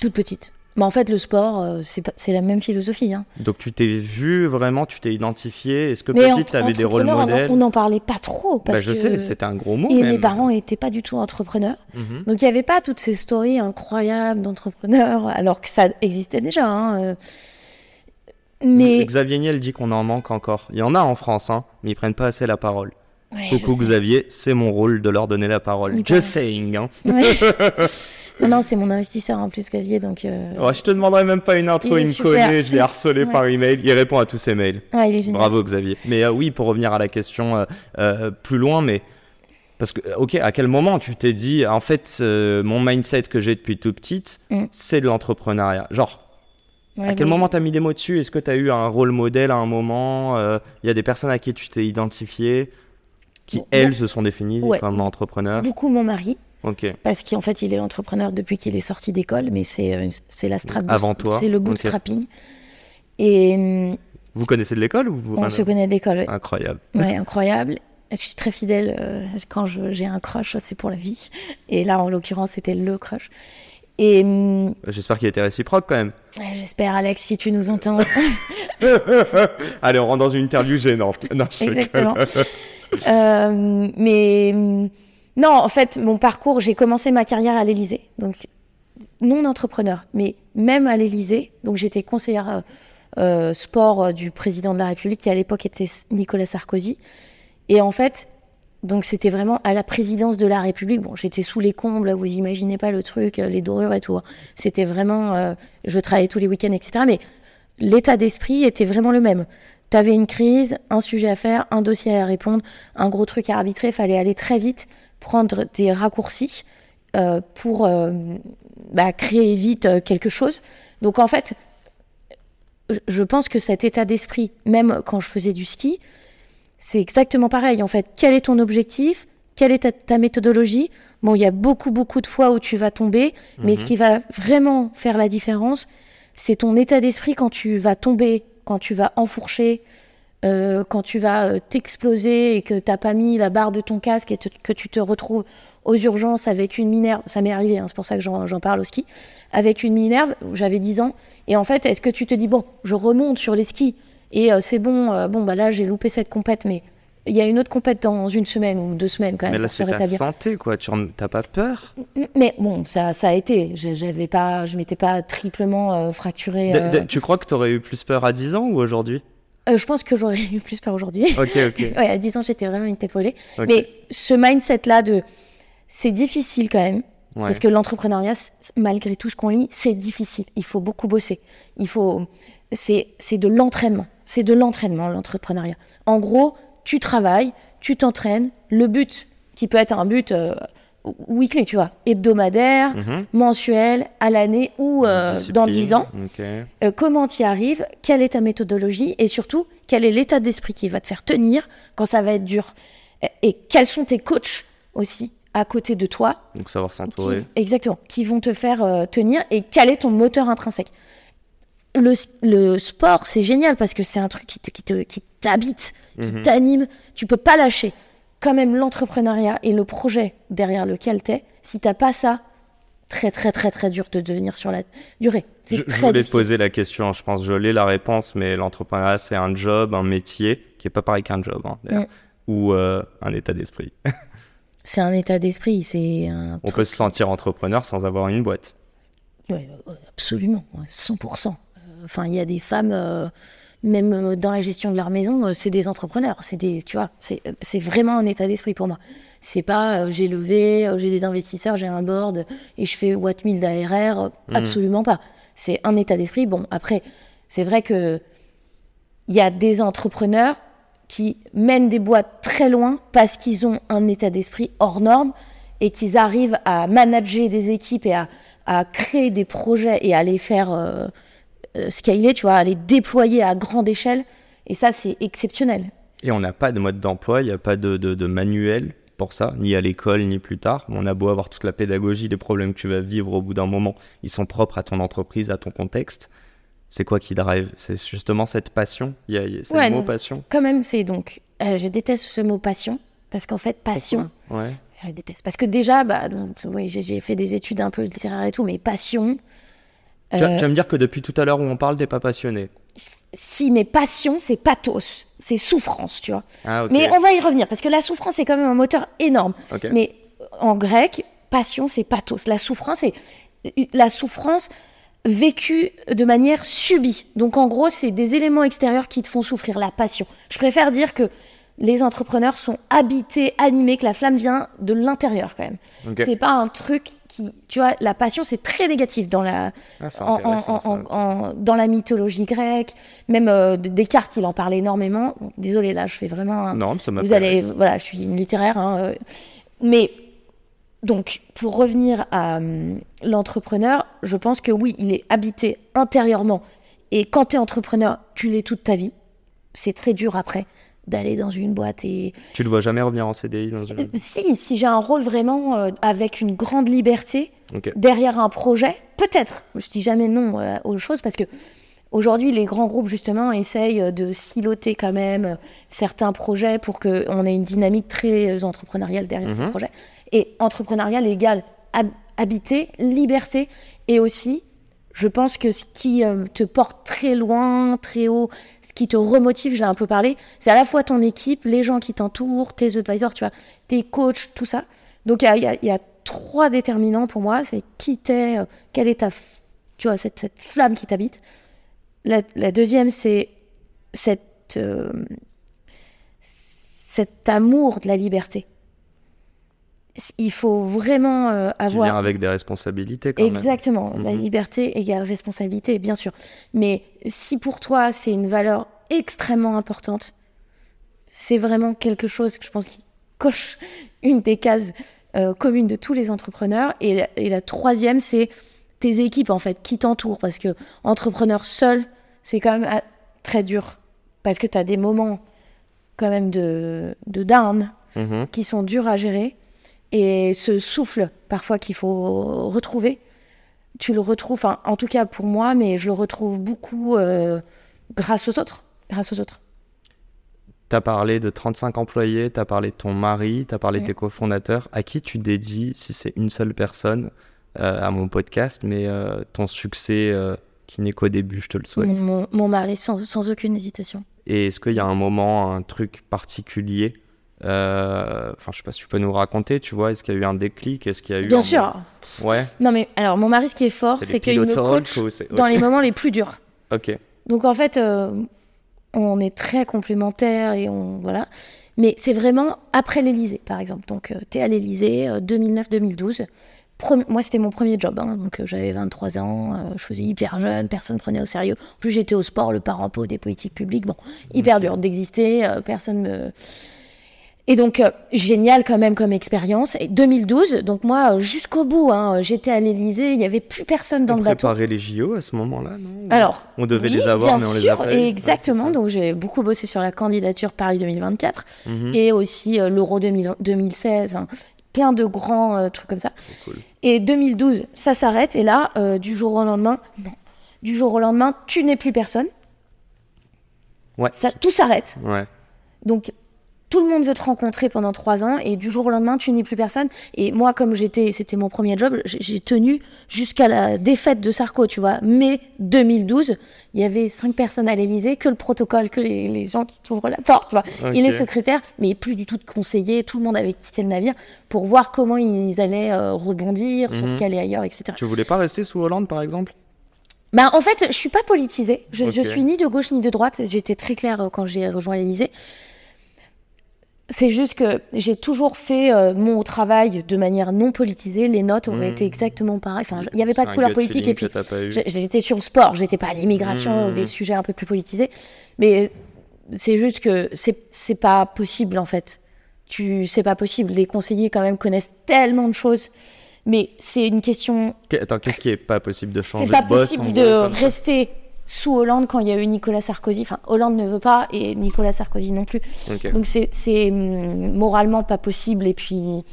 Toute petite. Mais en fait, le sport, euh, c'est la même philosophie. Hein. Donc tu t'es vu vraiment, tu t'es identifié? Est-ce que Mais petite, tu avais des rôles modèles? On n'en parlait pas trop. Bah, Parce Je que... sais, c'était un gros mot. Et même. mes parents n'étaient pas du tout entrepreneurs. Mhm. Donc il n'y avait pas toutes ces stories incroyables d'entrepreneurs, alors que ça existait déjà. hein, euh. Mais Xavier Niel dit qu'on en manque encore. Il y en a en France, hein, mais ils prennent pas assez la parole. Ouais, Coucou. Xavier, c'est mon rôle de leur donner la parole. Just saying. Hein. Ouais. non, non, c'est mon investisseur en plus, Xavier. Donc, euh, Oh, je te demanderai même pas une intro, Il il, me connaît, je l'ai harcelé Ouais. par email, il répond à tous ses mails. il est. Bravo Xavier. Mais euh, oui, pour revenir à la question euh, euh, plus loin, mais parce que, ok, à quel moment tu t'es dit, en fait, euh, mon mindset que j'ai depuis tout petite, Mm. c'est de l'entrepreneuriat? Genre, Ouais, à quel mais- moment t'as mis des mots dessus? Est-ce que t'as eu un rôle modèle à un moment? Euh, Il y a des personnes à qui tu t'es identifié, qui Bon, elles bon. se sont définies Ouais. comme entrepreneurs. Beaucoup mon mari, parce qu'en fait, il est entrepreneur depuis qu'il est sorti d'école, mais c'est euh, la strat Avant toi, C'est le bootstrapping. Et hum, Vous connaissez de l'école ou vous on se connaît d'école. ouais. Incroyable. Ouais, incroyable. Je suis très fidèle. euh, quand j'ai un crush, c'est pour la vie. Et là, en l'occurrence, c'était le crush. Et hum, J'espère qu'il était réciproque quand même. j'espère, Alex, si tu nous entends. Allez, on rentre dans une interview gênante. Non, je. Exactement. Euh, mais hum, non, en fait, mon parcours, j'ai commencé ma carrière à l'Élysée, donc non entrepreneur, mais même à l'Élysée. Donc j'étais conseillère euh, euh, sport euh, du président de la République, qui à l'époque était Nicolas Sarkozy. Et en fait, donc c'était vraiment à la présidence de la République. Bon, j'étais sous les combles, vous imaginez pas le truc, euh, les dorures et tout. hein. C'était vraiment, euh, je travaillais tous les week-ends, etc. Mais l'état d'esprit était vraiment le même. T'avais une crise, un sujet à faire, un dossier à répondre, un gros truc à arbitrer, fallait aller très vite, prendre des raccourcis euh, pour bah, créer vite quelque chose. Donc en fait, je pense que cet état d'esprit, même quand je faisais du ski, c'est exactement pareil. En fait, quel est ton objectif? Quelle est ta, ta méthodologie? Bon, il y a beaucoup, beaucoup de fois où tu vas tomber, mais ce Mhm. qui va vraiment faire la différence, c'est ton état d'esprit quand tu vas tomber, quand tu vas enfourcher, euh, quand tu vas euh, t'exploser et que t'as pas mis la barre de ton casque et te- que tu te retrouves aux urgences avec une minerve. Ça m'est arrivé, hein, c'est pour ça que j'en parle au ski. Avec une minerve, j'avais 10 ans. Et en fait, est-ce que tu te dis, bon, je remonte sur les skis? Et euh, c'est bon, euh, bon, bah là, j'ai loupé cette compète, mais il y a une autre compète dans une semaine ou deux semaines quand même Mais là, c'est ta santé, quoi. Tu t'as pas peur? Mais bon, ça, ça a été. Je- J'avais pas, je m'étais pas triplement euh, fracturé. Euh. Tu crois que t'aurais eu plus peur à 10 ans ou aujourd'hui? Euh, je pense que j'aurais eu plus peur aujourd'hui. Ok, ok. ouais, à 10 ans, j'étais vraiment une tête ok. Mais ce mindset-là de, c'est difficile quand même. Ouais. Parce que l'entrepreneuriat, malgré tout ce qu'on lit, c'est difficile. Il faut beaucoup bosser. Il faut, c'est, de l'entraînement. C'est de l'entraînement, l'entrepreneuriat. En gros, tu travailles, tu t'entraînes. Le but, qui peut être un but euh, weekly, tu vois, hebdomadaire, Mhm. mensuel, à l'année ou euh, dans 10 ans. Euh, comment tu y arrives, quelle est ta méthodologie? Et surtout quel est l'état d'esprit qui va te faire tenir quand ça va être dur? Et- Et quels sont tes coachs aussi? À côté de toi, Donc savoir s'entourer. exactement, qui vont te faire euh, tenir et quel est ton moteur intrinsèque. Le, le sport, c'est génial parce que c'est un truc qui te- qui te- qui t'habite, qui Mhm. t'anime, tu peux pas lâcher. Quand même, l'entrepreneuriat et le projet derrière lequel t'es, si t'as pas ça, très très très très dur de devenir sur la durée. C'est Je, je voulais difficile. poser la question, je pense que je l'ai la réponse, mais l'entrepreneuriat, c'est un job, un métier, qui est pas pareil qu'un job, hein. Mm. ou euh, un état d'esprit. C'est un état d'esprit, c'est un On truc- peut se sentir entrepreneur sans avoir une boîte. Ouais, absolument, ouais, 100%. Euh, Enfin, il y a des femmes, euh, même euh, dans la gestion de leur maison, euh, c'est des entrepreneurs. C'est des, tu vois, c'est c'est vraiment un état d'esprit pour moi. C'est pas euh, j'ai levé, j'ai des investisseurs, j'ai un board et je fais what 1000 d'ARR. euh, Absolument pas. C'est un état d'esprit. Bon, après, c'est vrai que il y a des entrepreneurs qui mènent des boîtes très loin parce qu'ils ont un état d'esprit hors norme et qu'ils arrivent à manager des équipes et à, créer des projets et à les faire euh, euh, scaler, tu vois, à les déployer à grande échelle. Et ça, c'est exceptionnel. Et on n'a pas de mode d'emploi, il n'y a pas de- de manuel pour ça, ni à l'école, ni plus tard. On a beau avoir toute la pédagogie, les problèmes que tu vas vivre au bout d'un moment, ils sont propres à ton entreprise, à ton contexte. C'est quoi qui drive? C'est justement cette passion? Il y a, il y a- c'est Ouais, le mot non. passion? Quand même, c'est donc. euh, je déteste ce mot passion parce qu'en fait, passion. Ouais. Je déteste. Parce que déjà, bah, donc, oui, j'ai fait des études un peu littéraires et tout, mais passion. Tu, vas, euh, tu vas me dire que depuis tout à l'heure où on parle, t'es pas passionné. si, mais passion, c'est pathos. C'est souffrance, tu vois. Ah, ok. Mais on va y revenir parce que la souffrance, c'est quand même un moteur énorme. Mais en grec, passion, c'est pathos. La souffrance, c'est la souffrance vécue de manière subie. Donc en gros, c'est des éléments extérieurs qui te font souffrir, la passion. Je préfère dire que les entrepreneurs sont habités, animés, que la flamme vient de l'intérieur quand même. Ok. C'est pas un truc qui, tu vois, la passion c'est très négatif dans la, Ah, en- en- en- dans la mythologie grecque, même euh, de- Descartes, il en parle énormément. Bon, Désolée, là, je fais vraiment un, Non, ça vous allez, voilà, je suis une littéraire, hein, euh, mais donc pour revenir à hum, l'entrepreneur, je pense que oui, il est habité intérieurement. Et quand tu es entrepreneur, tu l'es toute ta vie. C'est très dur après d'aller dans une boîte et Tu le vois jamais revenir en CDI dans Euh, une... si si j'ai un rôle vraiment euh, avec une grande liberté derrière un projet, peut-être. Je dis jamais non euh, aux choses parce que aujourd'hui, les grands groupes, justement, essayent euh, de siloter quand même euh, certains projets pour qu'on ait une dynamique très euh, entrepreneuriale derrière ces Mhm. projets. Et entrepreneurial égale hab- habiter, liberté et aussi, je pense que ce qui euh, te porte très loin, très haut, ce qui te remotive, je l'ai un peu parlé, c'est à la fois ton équipe, les gens qui t'entourent, tes advisors, tu vois, tes coachs, tout ça. Donc il y a, trois déterminants pour moi, c'est qui t'es, euh, quelle est ta, tu vois, cette, cette flamme qui t'habite. La, la deuxième, c'est cette, euh, cet amour de la liberté. Il faut vraiment euh, avoir... viens avec des responsabilités quand même. Exactement. La Mhm. liberté égale responsabilité, bien sûr. Mais si pour toi, c'est une valeur extrêmement importante, c'est vraiment quelque chose que je pense qui coche une des cases euh, communes de tous les entrepreneurs. Et la, et la troisième, c'est tes équipes, en fait, qui t'entourent. Parce que entrepreneur seul, c'est quand même ah, très dur. Parce que tu as des moments quand même de, de down Mhm. qui sont durs à gérer et ce souffle parfois qu'il faut retrouver tu le retrouves enfin, en tout cas pour moi mais je le retrouve beaucoup euh, grâce aux autres grâce aux autres T'as parlé de 35 employés, t'as parlé de ton mari, t'as parlé de tes cofondateurs. À qui tu dédies, si c'est une seule personne, euh, à mon podcast, mais euh, ton succès qui n'est qu'au début, je te le souhaite. mon, mon- mari sans, sans aucune hésitation Et est-ce qu'il y a un moment, un truc particulier Enfin, je sais pas si tu peux nous raconter, tu vois, est-ce qu'il y a eu un déclic Est-ce qu'il y a eu bien un sûr Ouais. non mais alors mon mari ce qui est fort C'est qu'il me coach ou dans les moments les plus durs Ok. Donc en fait, euh, on est très complémentaires et on voilà. Mais c'est vraiment après l'Elysée, par exemple. Donc tu es à l'Elysée 2009-2012. Premi- Moi, c'était mon premier job, hein, donc euh, j'avais 23 ans, euh, je faisais hyper jeune, personne ne prenait au sérieux. En plus, j'étais au sport, le parent pauvre des politiques publiques. Bon, hyper dur d'exister, euh, personne me. Et donc, euh, génial quand même comme expérience. Et 2012, donc moi, euh, jusqu'au bout, hein, j'étais à l'Elysée, il n'y avait plus personne dans On le bateau. préparait les JO à ce moment-là, non Alors, On devait oui, les avoir, bien mais on les sûr, a pas. Ouais, Exactement. donc j'ai beaucoup bossé sur la candidature Paris 2024 Mhm. et aussi euh, l'Euro 2000 2016. hein, plein de grands euh, trucs comme ça. Cool. Et 2012, ça s'arrête. Et là, euh, du jour au lendemain, non. Du jour au lendemain, tu n'es plus personne. Ouais. Ça, tout s'arrête. Ouais. Donc, tout le monde veut te rencontrer pendant trois ans et du jour au lendemain, tu n'es plus personne. Et moi, comme j'étais, c'était mon premier job, j'ai tenu jusqu'à la défaite de Sarko, tu vois. Mai 2012, il y avait cinq personnes à l'Elysée, que le protocole, que les, gens qui t'ouvrent la porte, tu vois. Et les secrétaires, mais plus du tout de conseillers. Tout le monde avait quitté le navire pour voir comment ils allaient euh, rebondir, sur Mhm. caler ailleurs, etc. Tu voulais pas rester sous Hollande, par exemple? Bah, en fait, je suis pas politisée. Je, je suis ni de gauche ni de droite. J'étais très claire euh, quand j'ai rejoint l'Élysée. C'est juste que j'ai toujours fait euh, mon travail de manière non politisée. Les notes auraient Mhm. été exactement pareilles. Enfin, il n'y avait pas de couleur politique. Et puis, j'étais sur le sport. J'étais pas à l'immigration ou des sujets un peu plus politisés. Mais c'est juste que c'est c'est pas possible, en fait. Tu, c'est pas possible. Les conseillers, quand même, connaissent tellement de choses. Mais c'est une question Que- Attends, qu'est-ce qui est pas possible de changer c'est pas possible de rester sous Hollande quand il y a eu Nicolas Sarkozy. Enfin, Hollande ne veut pas et Nicolas Sarkozy non plus. Donc c'est hum, moralement pas possible et puis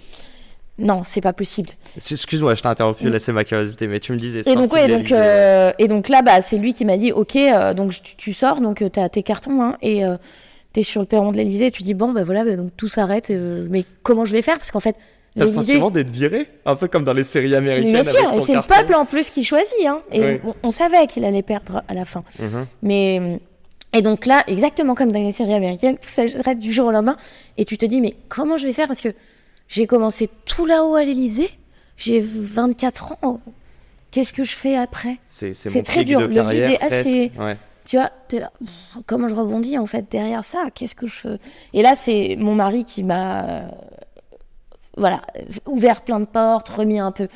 non, c'est pas possible. Excuse-moi, je t'ai interrompu, là c'est ma curiosité, mais tu me disais. Et donc ouais, euh, et donc là bah c'est lui qui m'a dit OK, euh, donc tu, tu sors donc tu as tes cartons hein, et euh, tu es sur le perron de l'Elysée, tu dis bon bah voilà, bah, donc tout s'arrête euh, mais comment je vais faire? Parce qu'en fait T'as le sentiment d'être viré Un peu comme dans les séries Mais américaines. bien sûr, avec et c'est le peuple en plus qui choisit hein, et Oui. on, on savait qu'il allait perdre à la fin. Mhm. Mais et donc là, exactement comme dans les séries américaines, tout s'arrête du jour au lendemain. Et tu te dis, mais comment je vais faire? Parce que j'ai commencé tout là-haut à l'Elysée, j'ai 24 ans. Qu'est-ce que je fais après? C'est très dur, de le carrière vide est assez-. Ouais. Tu vois, t'es là, comment je rebondis en fait derrière ça? Qu'est-ce que je Et là, c'est mon mari qui m'a, voilà, ouvert plein de portes, remis un peu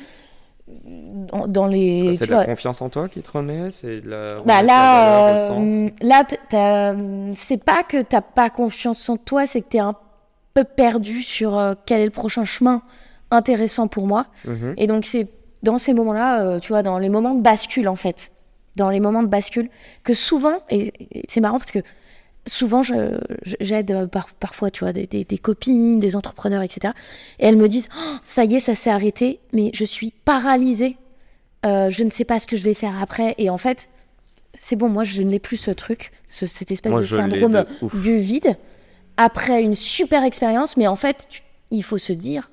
dans, les. C'est de la confiance en toi qui te remet C'est de la. Bah là, euh, là, c'est pas que t'as pas confiance en toi, c'est que t'es un peu perdu sur euh, quel est le prochain chemin intéressant pour moi. Mhm. Et donc c'est dans ces moments-là, euh, tu vois, dans les moments de bascule en fait, dans les moments de bascule, que souvent, et, et c'est marrant parce que souvent j'aide euh, par- parfois, tu vois, des, des- des copines, des entrepreneurs, etc. Et elles me disent, Oh, ça y est, ça s'est arrêté, mais je suis paralysée, Euh, je ne sais pas ce que je vais faire après. Et en fait, c'est bon, moi je n'ai plus ce truc, ce- cette espèce Moi, de syndrome de du vide après une super expérience, mais en fait, tu- il faut se dire,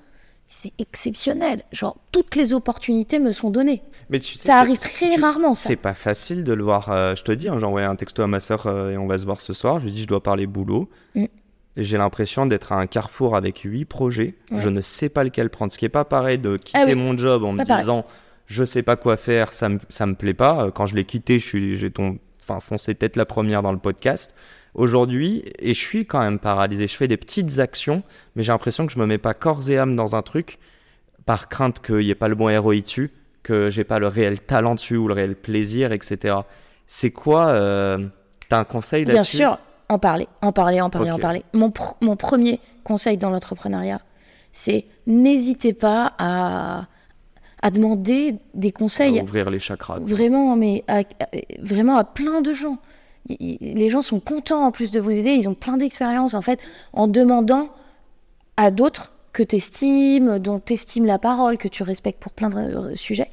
c'est exceptionnel. Genre, toutes les opportunités me sont données. Mais tu sais, Ça arrive très tu- rarement. C'est pas facile de le voir. euh, je te dis, hein, j'ai envoyé un texto à ma soeur euh, et on va se voir ce soir. Je lui dis, je dois parler boulot. Mm. J'ai l'impression d'être à un carrefour avec huit projets. Ouais. Je ne sais pas lequel prendre. Ce qui est pas pareil de quitter Ah oui. mon job en me pareil. disant, je sais pas quoi faire, ça me, ça me plaît pas. Euh, Quand je l'ai quitté, je suis, j'ai ton, enfin, foncé tête la première dans le podcast. Aujourd'hui, et je suis quand même paralysé. Je fais des petites actions, mais j'ai l'impression que je me mets pas corps et âme dans un truc par crainte qu'il n'y ait pas le bon ROI dessus, que j'ai pas le réel talent dessus ou le réel plaisir, etc. C'est quoi euh, T'as un conseil Bien là-dessus? sûr, en parler, en parler, en parler, en parler. Mon, pr- mon premier conseil dans l'entrepreneuriat, c'est n'hésitez pas à, à demander des conseils À Ouvrir les chakras. quoi. Vraiment, mais à- à- vraiment à plein de gens. Y- y- Les gens sont contents en plus de vous aider, ils ont plein d'expériences en fait, en demandant à d'autres que tu estimes, dont tu estimes la parole, que tu respectes pour plein de euh, sujets,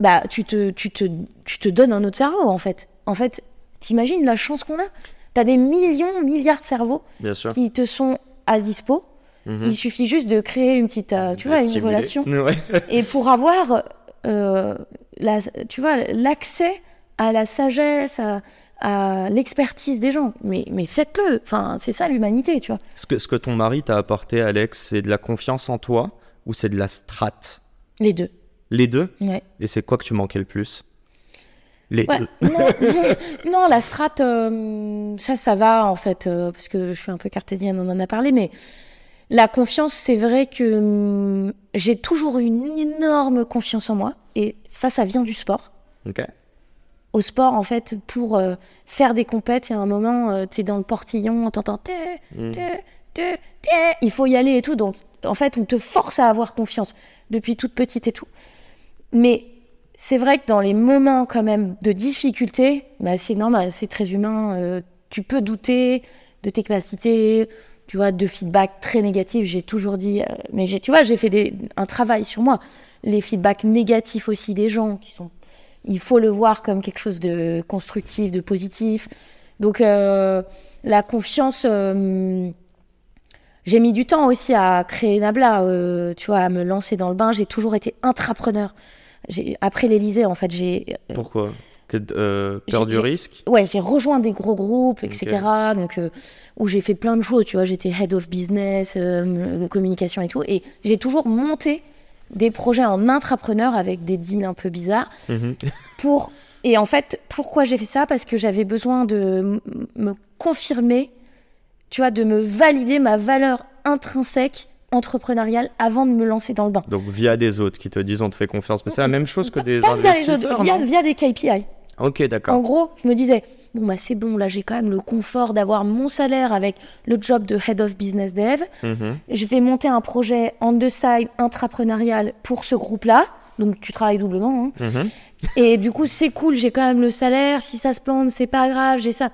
bah tu te, tu, te, tu te donnes un autre cerveau en fait. En fait, t'imagines la chance qu'on a Tu as des millions, milliards de cerveaux Bien sûr. qui te sont à dispo. Mhm. Il suffit juste de créer une petite, euh, tu De vois, une relation Ouais. et pour avoir euh, la, tu vois l'accès à la sagesse à, à l'expertise des gens. Mais mais faites-le. Enfin c'est ça l'humanité tu vois. Ce que, ce que ton mari t'a apporté, Alex, c'est de la confiance en toi ou c'est de la strat les deux. Les deux? Ouais, Et c'est quoi que tu manquais le plus? Les Ouais, deux. non, non la strate euh, ça ça va en fait euh, parce que je suis un peu cartésienne on en a parlé mais la confiance c'est vrai que hum, j'ai toujours eu une énorme confiance en moi et ça ça vient du sport. Au sport, en fait, pour euh, faire des compètes, il y a un moment, tu es dans le portillon, t'entends Mm. il faut y aller et tout. Donc, en fait, on te force à avoir confiance depuis toute petite et tout. Mais c'est vrai que dans les moments quand même de difficulté, bah, c'est normal, c'est très humain. euh, tu peux douter de tes capacités, tu vois, de feedback très négatifs. J'ai toujours dit, euh, mais j'ai, tu vois, j'ai fait des, un travail sur moi. Les feedbacks négatifs aussi des gens qui sont il faut le voir comme quelque chose de constructif, de positif. Donc euh, la confiance, euh, J'ai mis du temps aussi à créer Nabla, euh, tu vois, à me lancer dans le bain. J'ai toujours été intrapreneur. Après l'Elysée, en fait, j'ai Pourquoi? Que, Peur du risque? Ouais, j'ai rejoint des gros groupes, etc. Donc, où j'ai fait plein de choses, tu vois. J'étais head of business, communication et tout. Et j'ai toujours monté des projets en intrapreneur avec des deals un peu bizarres. Mhm. pour et en fait pourquoi j'ai fait ça? Parce que j'avais besoin de me confirmer tu vois de me valider ma valeur intrinsèque entrepreneuriale avant de me lancer dans le bain Donc via des autres qui te disent on te fait confiance. Mais c'est la même chose que des pas via les investisseurs. autres via, non? via des KPI Ok, en d'accord. gros je me disais bon bah c'est bon là j'ai quand même le confort d'avoir mon salaire avec le job de head of business dev Mhm. je vais monter un projet on the side intrapreneurial pour ce groupe là donc tu travailles doublement hein. Mhm. Et du coup, c'est cool, j'ai quand même le salaire. Si ça se plante, c'est pas grave, j'ai ça.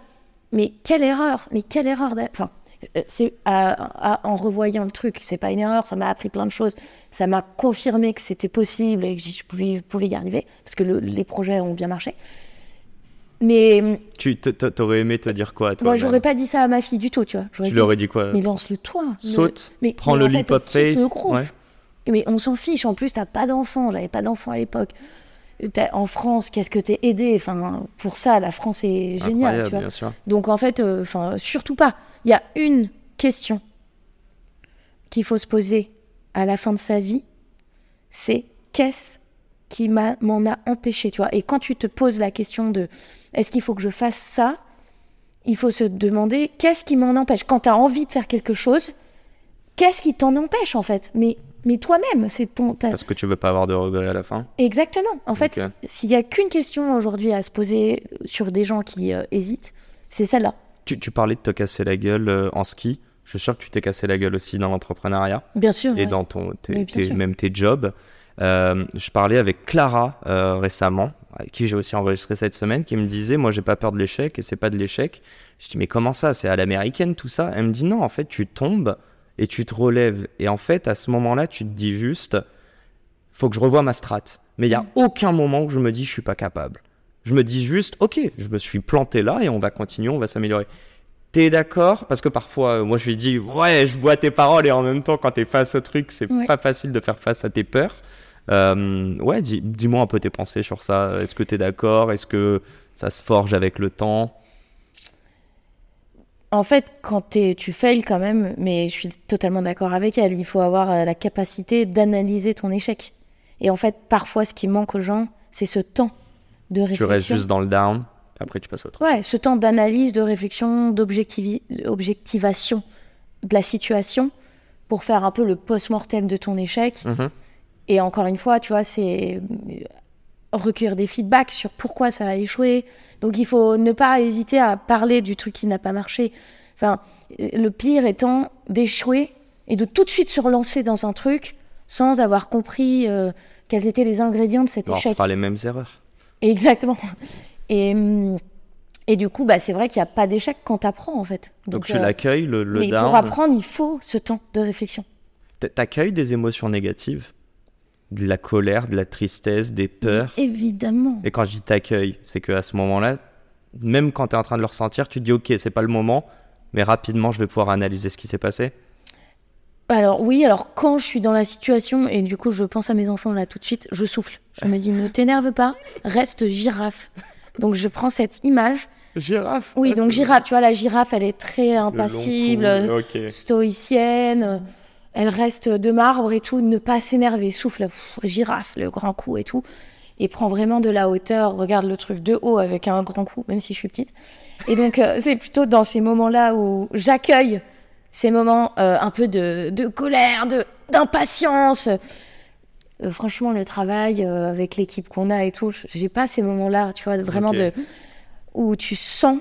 Mais quelle erreur Mais quelle erreur Enfin, euh, c'est en revoyant le truc, c'est pas une erreur. Ça m'a appris plein de choses. Ça m'a confirmé que c'était possible et que je pouvais, pouvais y arriver parce que le- les projets ont bien marché. Mais Tu t'aurais aimé te dire quoi toi moi, j'aurais pas dit ça à ma fille du tout, tu vois. Tu dit, lui aurais dit quoi Mais lance-le toi. Le- Saute, mais, prends mais le le groupe. Ouais. Mais on s'en fiche. En plus, t'as pas d'enfant. J'avais pas d'enfant à l'époque. En France, qu'est-ce que t'es aidé Enfin, pour ça, la France est géniale, tu vois. bien sûr. Donc en fait, euh, surtout pas. Il y a une question qu'il faut se poser à la fin de sa vie, c'est qu'est-ce qui m'en a empêché, tu vois. Et quand tu te poses la question de est-ce qu'il faut que je fasse ça, il faut se demander qu'est-ce qui m'en empêche? Quand tu as envie de faire quelque chose, qu'est-ce qui t'en empêche en fait? Mais mais toi-même, c'est ton Parce que tu veux pas avoir de regrets à la fin? Exactement. En fait, s'il y a qu'une question aujourd'hui à se poser sur des gens qui euh, hésitent, c'est celle-là. Tu, tu parlais de te casser la gueule euh, en ski. Je suis sûr que tu t'es cassé la gueule aussi dans l'entrepreneuriat Bien sûr. et ouais. dans ton, tes- tes- même tes jobs. Euh, je parlais avec Clara euh, récemment, avec qui j'ai aussi enregistré cette semaine, qui me disait Moi, j'ai pas peur de l'échec et c'est pas de l'échec. Je dis Mais comment ça? C'est à l'américaine tout ça? Elle me dit Non, en fait, tu tombes et tu te relèves. Et en fait, à ce moment-là, tu te dis juste Faut que je revoie ma strat. Mais il y a aucun moment où je me dis Je suis pas capable. Je me dis juste Ok, je me suis planté là et on va continuer, on va s'améliorer. T'es d'accord? Parce que parfois, euh, moi, je lui dis Ouais, je bois tes paroles et en même temps, quand t'es face au truc, c'est Ouais. pas facile de faire face à tes peurs. Euh, ouais, dis- dis-moi un peu tes pensées sur ça. Est-ce que t'es d'accord? Est-ce que ça se forge avec le temps? En fait, quand tu fails quand même, mais je suis totalement d'accord avec elle, il faut avoir euh, la capacité d'analyser ton échec. Et en fait, parfois, ce qui manque aux gens, c'est ce temps de Tu réflexion. restes juste dans le down, après tu passes à autre chose. Ouais, ce temps d'analyse, de réflexion, d'objectivation de la situation pour faire un peu le post-mortem de ton échec. Mhm. Et encore une fois, tu vois, c'est euh, recueillir des feedbacks sur pourquoi ça a échoué. Donc il faut ne pas hésiter à parler du truc qui n'a pas marché. Enfin, le pire étant d'échouer et de tout de suite se relancer dans un truc sans avoir compris euh, quels étaient les ingrédients de cet On échec. fera les mêmes erreurs. Exactement. Et, et du coup, bah, c'est vrai qu'il n'y a pas d'échec quand tu apprends, en fait. Donc, tu euh, l'accueilles, le, le mais down. pour apprendre, il faut ce temps de réflexion. T'accueilles des émotions négatives De la colère, de la tristesse, des peurs Évidemment. Et quand je dis t'accueilles, c'est qu'à ce moment-là, même quand tu es en train de le ressentir, tu te dis ok, c'est pas le moment, mais rapidement je vais pouvoir analyser ce qui s'est passé. Alors oui, alors quand je suis dans la situation, et du coup je pense à mes enfants là tout de suite, je souffle. Je me dis ne t'énerve pas, reste girafe. Donc je prends cette image. Girafe? Oui, donc girafe, tu vois, la girafe, elle est très impassible, stoïcienne, euh, elle reste de marbre et tout, ne pas s'énerver, souffle, pff, girafe, le grand coup et tout, et prend vraiment de la hauteur, regarde le truc de haut avec un grand coup, même si je suis petite. Et donc euh, c'est plutôt dans ces moments-là où j'accueille ces moments euh, un peu de, de colère, de d'impatience. Euh, franchement, le travail avec l'équipe qu'on a et tout, j'ai pas ces moments-là, tu vois, vraiment de où tu sens.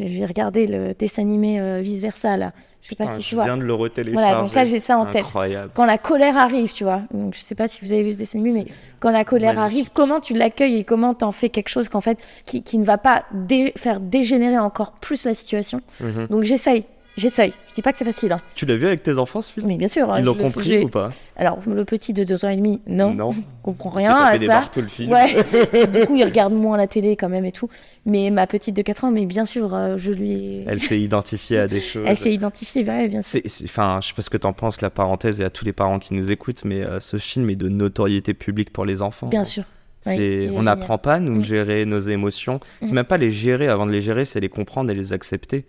J'ai regardé le dessin animé euh, vice versa là. Je sais pas si tu je vois. viens de le retélécharger. Voilà, donc là j'ai ça en tête. Incroyable. Quand la colère arrive, tu vois. Donc, je sais pas si vous avez vu ce dessin animé, mais quand la colère magnifique. arrive, comment tu l'accueilles et comment t'en fais quelque chose qu'en fait qui, qui ne va pas dé- faire dégénérer encore plus la situation. Mhm. Donc j'essaye J'essaye. Je dis pas que c'est facile. hein. Tu l'as vu avec tes enfants ce film? Mais bien sûr. hein, Ils l'ont compris ou pas? Alors, le petit de 2 ans et demi, non. Non. comprend rien à des ça. tout le film. Ouais. Du coup, il regarde moins la télé quand même et tout. Mais ma petite de 4 ans, mais bien sûr, euh, je lui ai. Elle s'est identifiée à des choses. Elle s'est identifiée, ouais, bien sûr. Enfin, je sais pas ce que t'en penses, la parenthèse, et à tous les parents qui nous écoutent, mais euh, ce film est de notoriété publique pour les enfants. Bien sûr. Est on n'apprend pas à nous Mm. gérer nos émotions. C'est Mm. même pas les gérer avant de les gérer, c'est les comprendre et les accepter.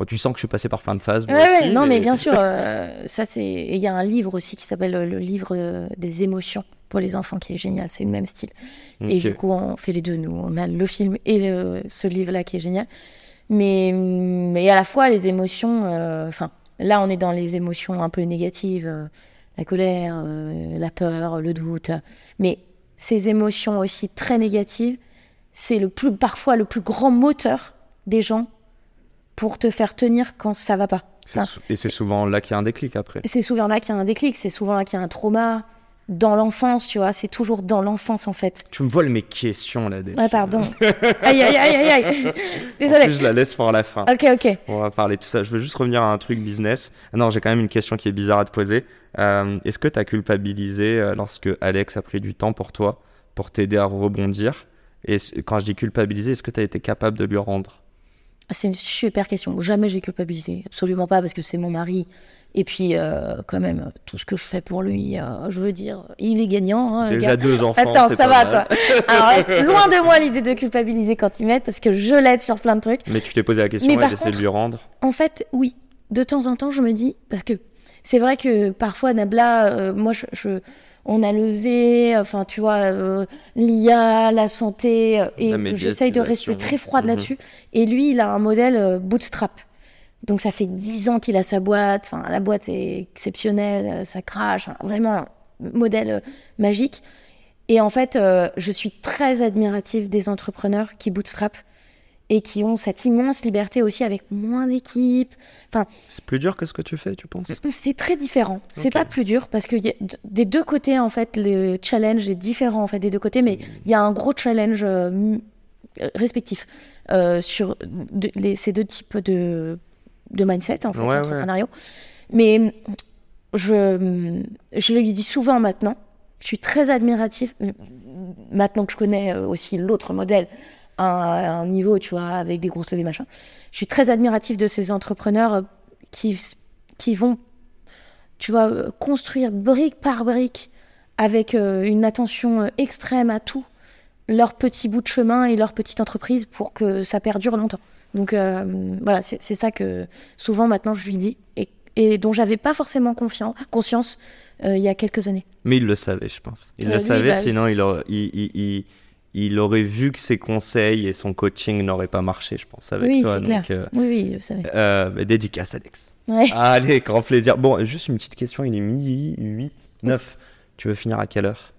Bon, tu sens que je suis passé par fin de phase. moi Ouais, ouais, aussi, non, mais bien sûr, euh, ça c'est. Il y a un livre aussi qui s'appelle euh, le livre euh, des émotions pour les enfants qui est génial, c'est le même style. Et du coup, on fait les deux, nous. On a le film et le- ce livre-là qui est génial. Mais, mais à la fois, les émotions. euh, Enfin, là, on est dans les émotions un peu négatives la colère, la peur, le doute. Mais ces émotions aussi très négatives, c'est le plus, parfois le plus grand moteur des gens pour te faire tenir quand ça va pas. Enfin, et c'est souvent là qu'il y a un déclic après. c'est souvent là qu'il y a un déclic, c'est souvent là qu'il y a un trauma. Dans l'enfance, tu vois, c'est toujours dans l'enfance en fait. Tu me voles mes questions là. Delphine. Ouais, pardon. aïe, aïe, aïe, aïe, aïe. En plus, je la laisse pour la fin. Ok, ok. On va parler de tout ça. Je veux juste revenir à un truc business. Ah Non, j'ai quand même une question qui est bizarre à te poser. Euh, Est-ce que tu as culpabilisé euh, lorsque Alex a pris du temps pour toi, pour t'aider à rebondir? Et quand je dis culpabiliser, est-ce que tu as été capable de lui rendre? C'est une super question. Jamais j'ai culpabilisé. Absolument pas, parce que c'est mon mari. Et puis, euh, quand même, tout ce que je fais pour lui, euh, je veux dire, il est gagnant. hein, Déjà gars. deux enfants. Attends, ça pas va mal. quoi. Alors, loin de moi l'idée de culpabiliser quand il m'aide, parce que je l'aide sur plein de trucs. Mais tu t'es posé la question Mais d'essayer de lui rendre En fait, oui. De temps en temps, je me dis, parce que c'est vrai que parfois, Nabla, euh, moi, je, je- on a levé, enfin, tu vois, euh, l'IA, la santé, euh, et j'essaye de rester très froide Mhm. là-dessus. Et lui, il a un modèle euh, bootstrap. Donc, ça fait 10 ans qu'il a sa boîte. Enfin, la boîte est exceptionnelle, ça crache. enfin, vraiment, modèle euh, magique. Et en fait, euh, je suis très admirative des entrepreneurs qui bootstrap et qui ont cette immense liberté aussi avec moins d'équipe. C'est plus dur que ce que tu fais, tu penses? C'est très différent. C'est Ok. pas plus dur parce que y a- des deux côtés, en fait, le challenge est différent en fait des deux côtés, mais il y a un gros challenge euh, respectif euh, sur de- les- ces deux types de, de mindset en fait, Ouais. Mais je, je lui dis souvent maintenant, je suis très admirative, maintenant que je connais euh, aussi l'autre modèle un, un niveau, tu vois, avec des grosses levées, machin, je suis très admirative de ces entrepreneurs euh, qui, qui vont, tu vois, euh, construire brique par brique avec euh, une attention extrême à tout, leur petit bout de chemin et leur petite entreprise pour que ça perdure longtemps. Donc euh, voilà, c'est c'est ça que souvent maintenant je lui dis et, et dont j'avais pas forcément confiance, conscience euh, il y a quelques années. Mais il le savait, je pense. Il Euh, le lui, savait, bah, sinon il aurait, il, il- il- il aurait vu que ses conseils et son coaching n'auraient pas marché, je pense, avec oui, toi. c'est clair. euh, Oui, oui, je savais. euh, bah, dédicace, Alex. Ouais. Allez, grand plaisir. Bon, juste une petite question, il est midi 8, 9. Tu veux finir à quelle heure?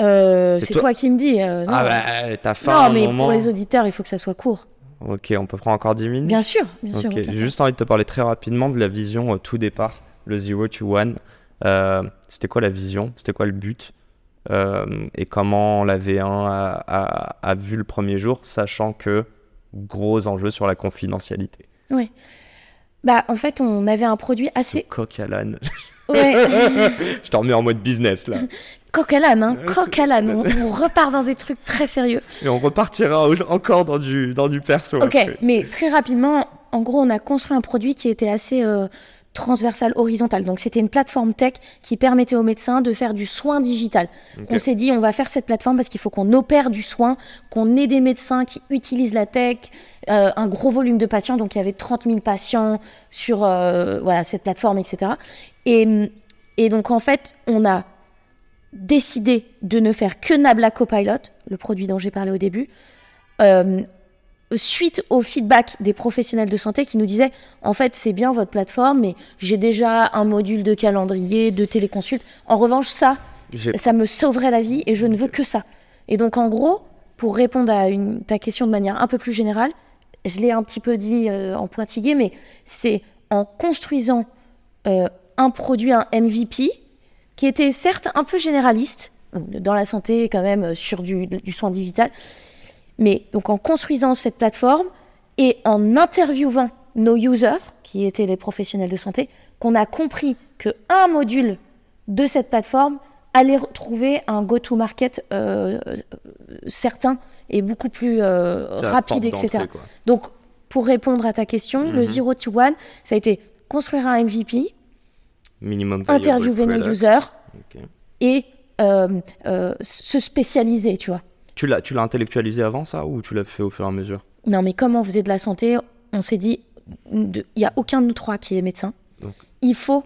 Euh, c'est toi- toi... qui me dis. euh, non, Ah bah, t'as faim non mais moment. pour les auditeurs, il faut que ça soit court. Ok, on peut prendre encore 10 minutes? Bien sûr, bien sûr. J'ai juste envie de te parler très rapidement de la vision au tout départ, le Zero to One. C'était quoi la vision? C'était quoi le but? Et comment la V1 a, a- a vu le premier jour, sachant que gros enjeu sur la confidentialité. Bah, en fait, on avait un produit Ce assez. coq à l'âne. Ouais. Je t'en remets en mode business là. coq à l'âne, hein. Coq à l'âne. On, on repart dans des trucs très sérieux. Et on repartira encore dans du, dans du perso. Ok, après. mais très rapidement, en gros, on a construit un produit qui était assez euh, transversal, horizontal. Donc, c'était une plateforme tech qui permettait aux médecins de faire du soin digital. On s'est dit, on va faire cette plateforme parce qu'il faut qu'on opère du soin, qu'on ait des médecins qui utilisent la tech, euh, un gros volume de patients. Donc, il y avait 30 000 patients sur euh, voilà, cette plateforme, etc. Et, et donc, en fait, on a décidé de ne faire que Nabla Copilot, le produit dont j'ai parlé au début, euh, suite au feedback des professionnels de santé qui nous disaient en fait c'est bien votre plateforme mais j'ai déjà un module de calendrier, de téléconsulte. En revanche ça, ça me sauverait la vie et je ne veux que ça. Et donc en gros, pour répondre à une, ta question de manière un peu plus générale, je l'ai un petit peu dit euh, en pointillé, mais c'est en construisant euh, un produit, un MVP, qui était certes un peu généraliste, dans la santé quand même, euh, sur du, du soin digital, mais donc en construisant cette plateforme et en interviewant nos users, qui étaient les professionnels de santé, qu'on a compris que un module de cette plateforme allait retrouver un go-to-market euh, certain et beaucoup plus euh, rapide, etc. Donc, pour répondre à ta question, le Mhm. Zero to One, ça a été construire un MVP, Minimum interviewer nos users et euh, se spécialiser, tu vois. Tu l'as, tu l'as intellectualisé avant ça ou tu l'as fait au fur et à mesure? Non, mais comme on faisait de la santé, on s'est dit, il n'y a aucun de nous trois qui est médecin. Donc, Il faut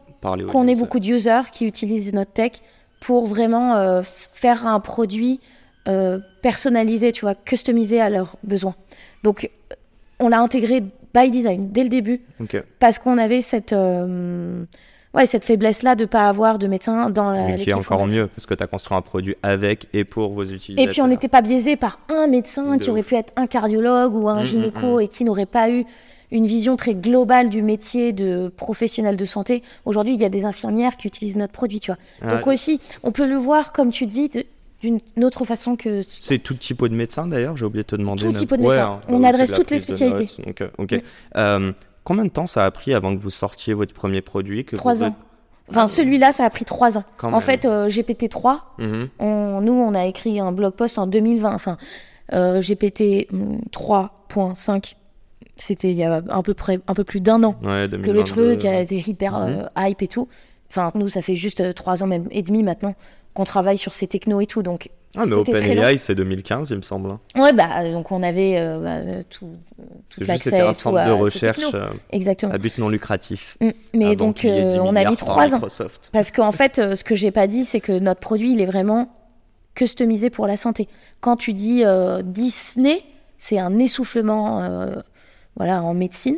qu'on ait beaucoup de users qui utilisent notre tech pour vraiment euh, faire un produit euh, personnalisé, tu vois, customisé à leurs besoins. Donc, on l'a intégré by design dès le début parce qu'on avait cette, euh, ouais, cette faiblesse-là de ne pas avoir de médecin dans la Mais qui est encore mieux parce que tu as construit un produit avec et pour vos utilisateurs. Et puis on n'était pas biaisé par un médecin De qui aurait pu être un cardiologue ou un Mm, gynéco mm, et qui n'aurait pas eu une vision très globale du métier de professionnel de santé. Aujourd'hui, il y a des infirmières qui utilisent notre produit, tu vois. Ah, Donc aussi, on peut le voir, comme tu dis, d'une autre façon que... C'est tout type de médecin d'ailleurs, j'ai oublié de te demander. Tout type de Ouais, médecin. hein, On bah adresse toutes les spécialités. notes, donc, euh, ok. Mm. Euh, combien de temps ça a pris avant que vous sortiez votre premier produit que Trois vous ans. Enfin, celui-là, ça a pris trois ans. En même. fait, euh, GPT-3, Mhm. on- nous, on a écrit un blog post en 2020. Enfin, euh, GPT hum, 3.5, c'était il y a un peu, près, un peu plus d'un an. Ouais, que 2022. le truc a été hyper Mhm. euh, hype et tout. Enfin, nous, ça fait juste euh, trois ans même et demi maintenant qu'on travaille sur ces technos et tout. Donc, Ah, mais OpenAI, c'est 2015, il me semble. hein. ouais, bah, euh, donc on avait euh, bah, euh, tout, C'est tout l'accès c'était un centre à de recherche euh, Exactement. à but non lucratif. Mm. Mais donc, qu'il y ait 10 euh, on a mis trois ans. Microsoft. Parce qu'en fait, ce que j'ai pas dit, c'est que notre produit, il est vraiment customisé pour la santé. Quand tu dis Disney, c'est un essoufflement voilà, en médecine.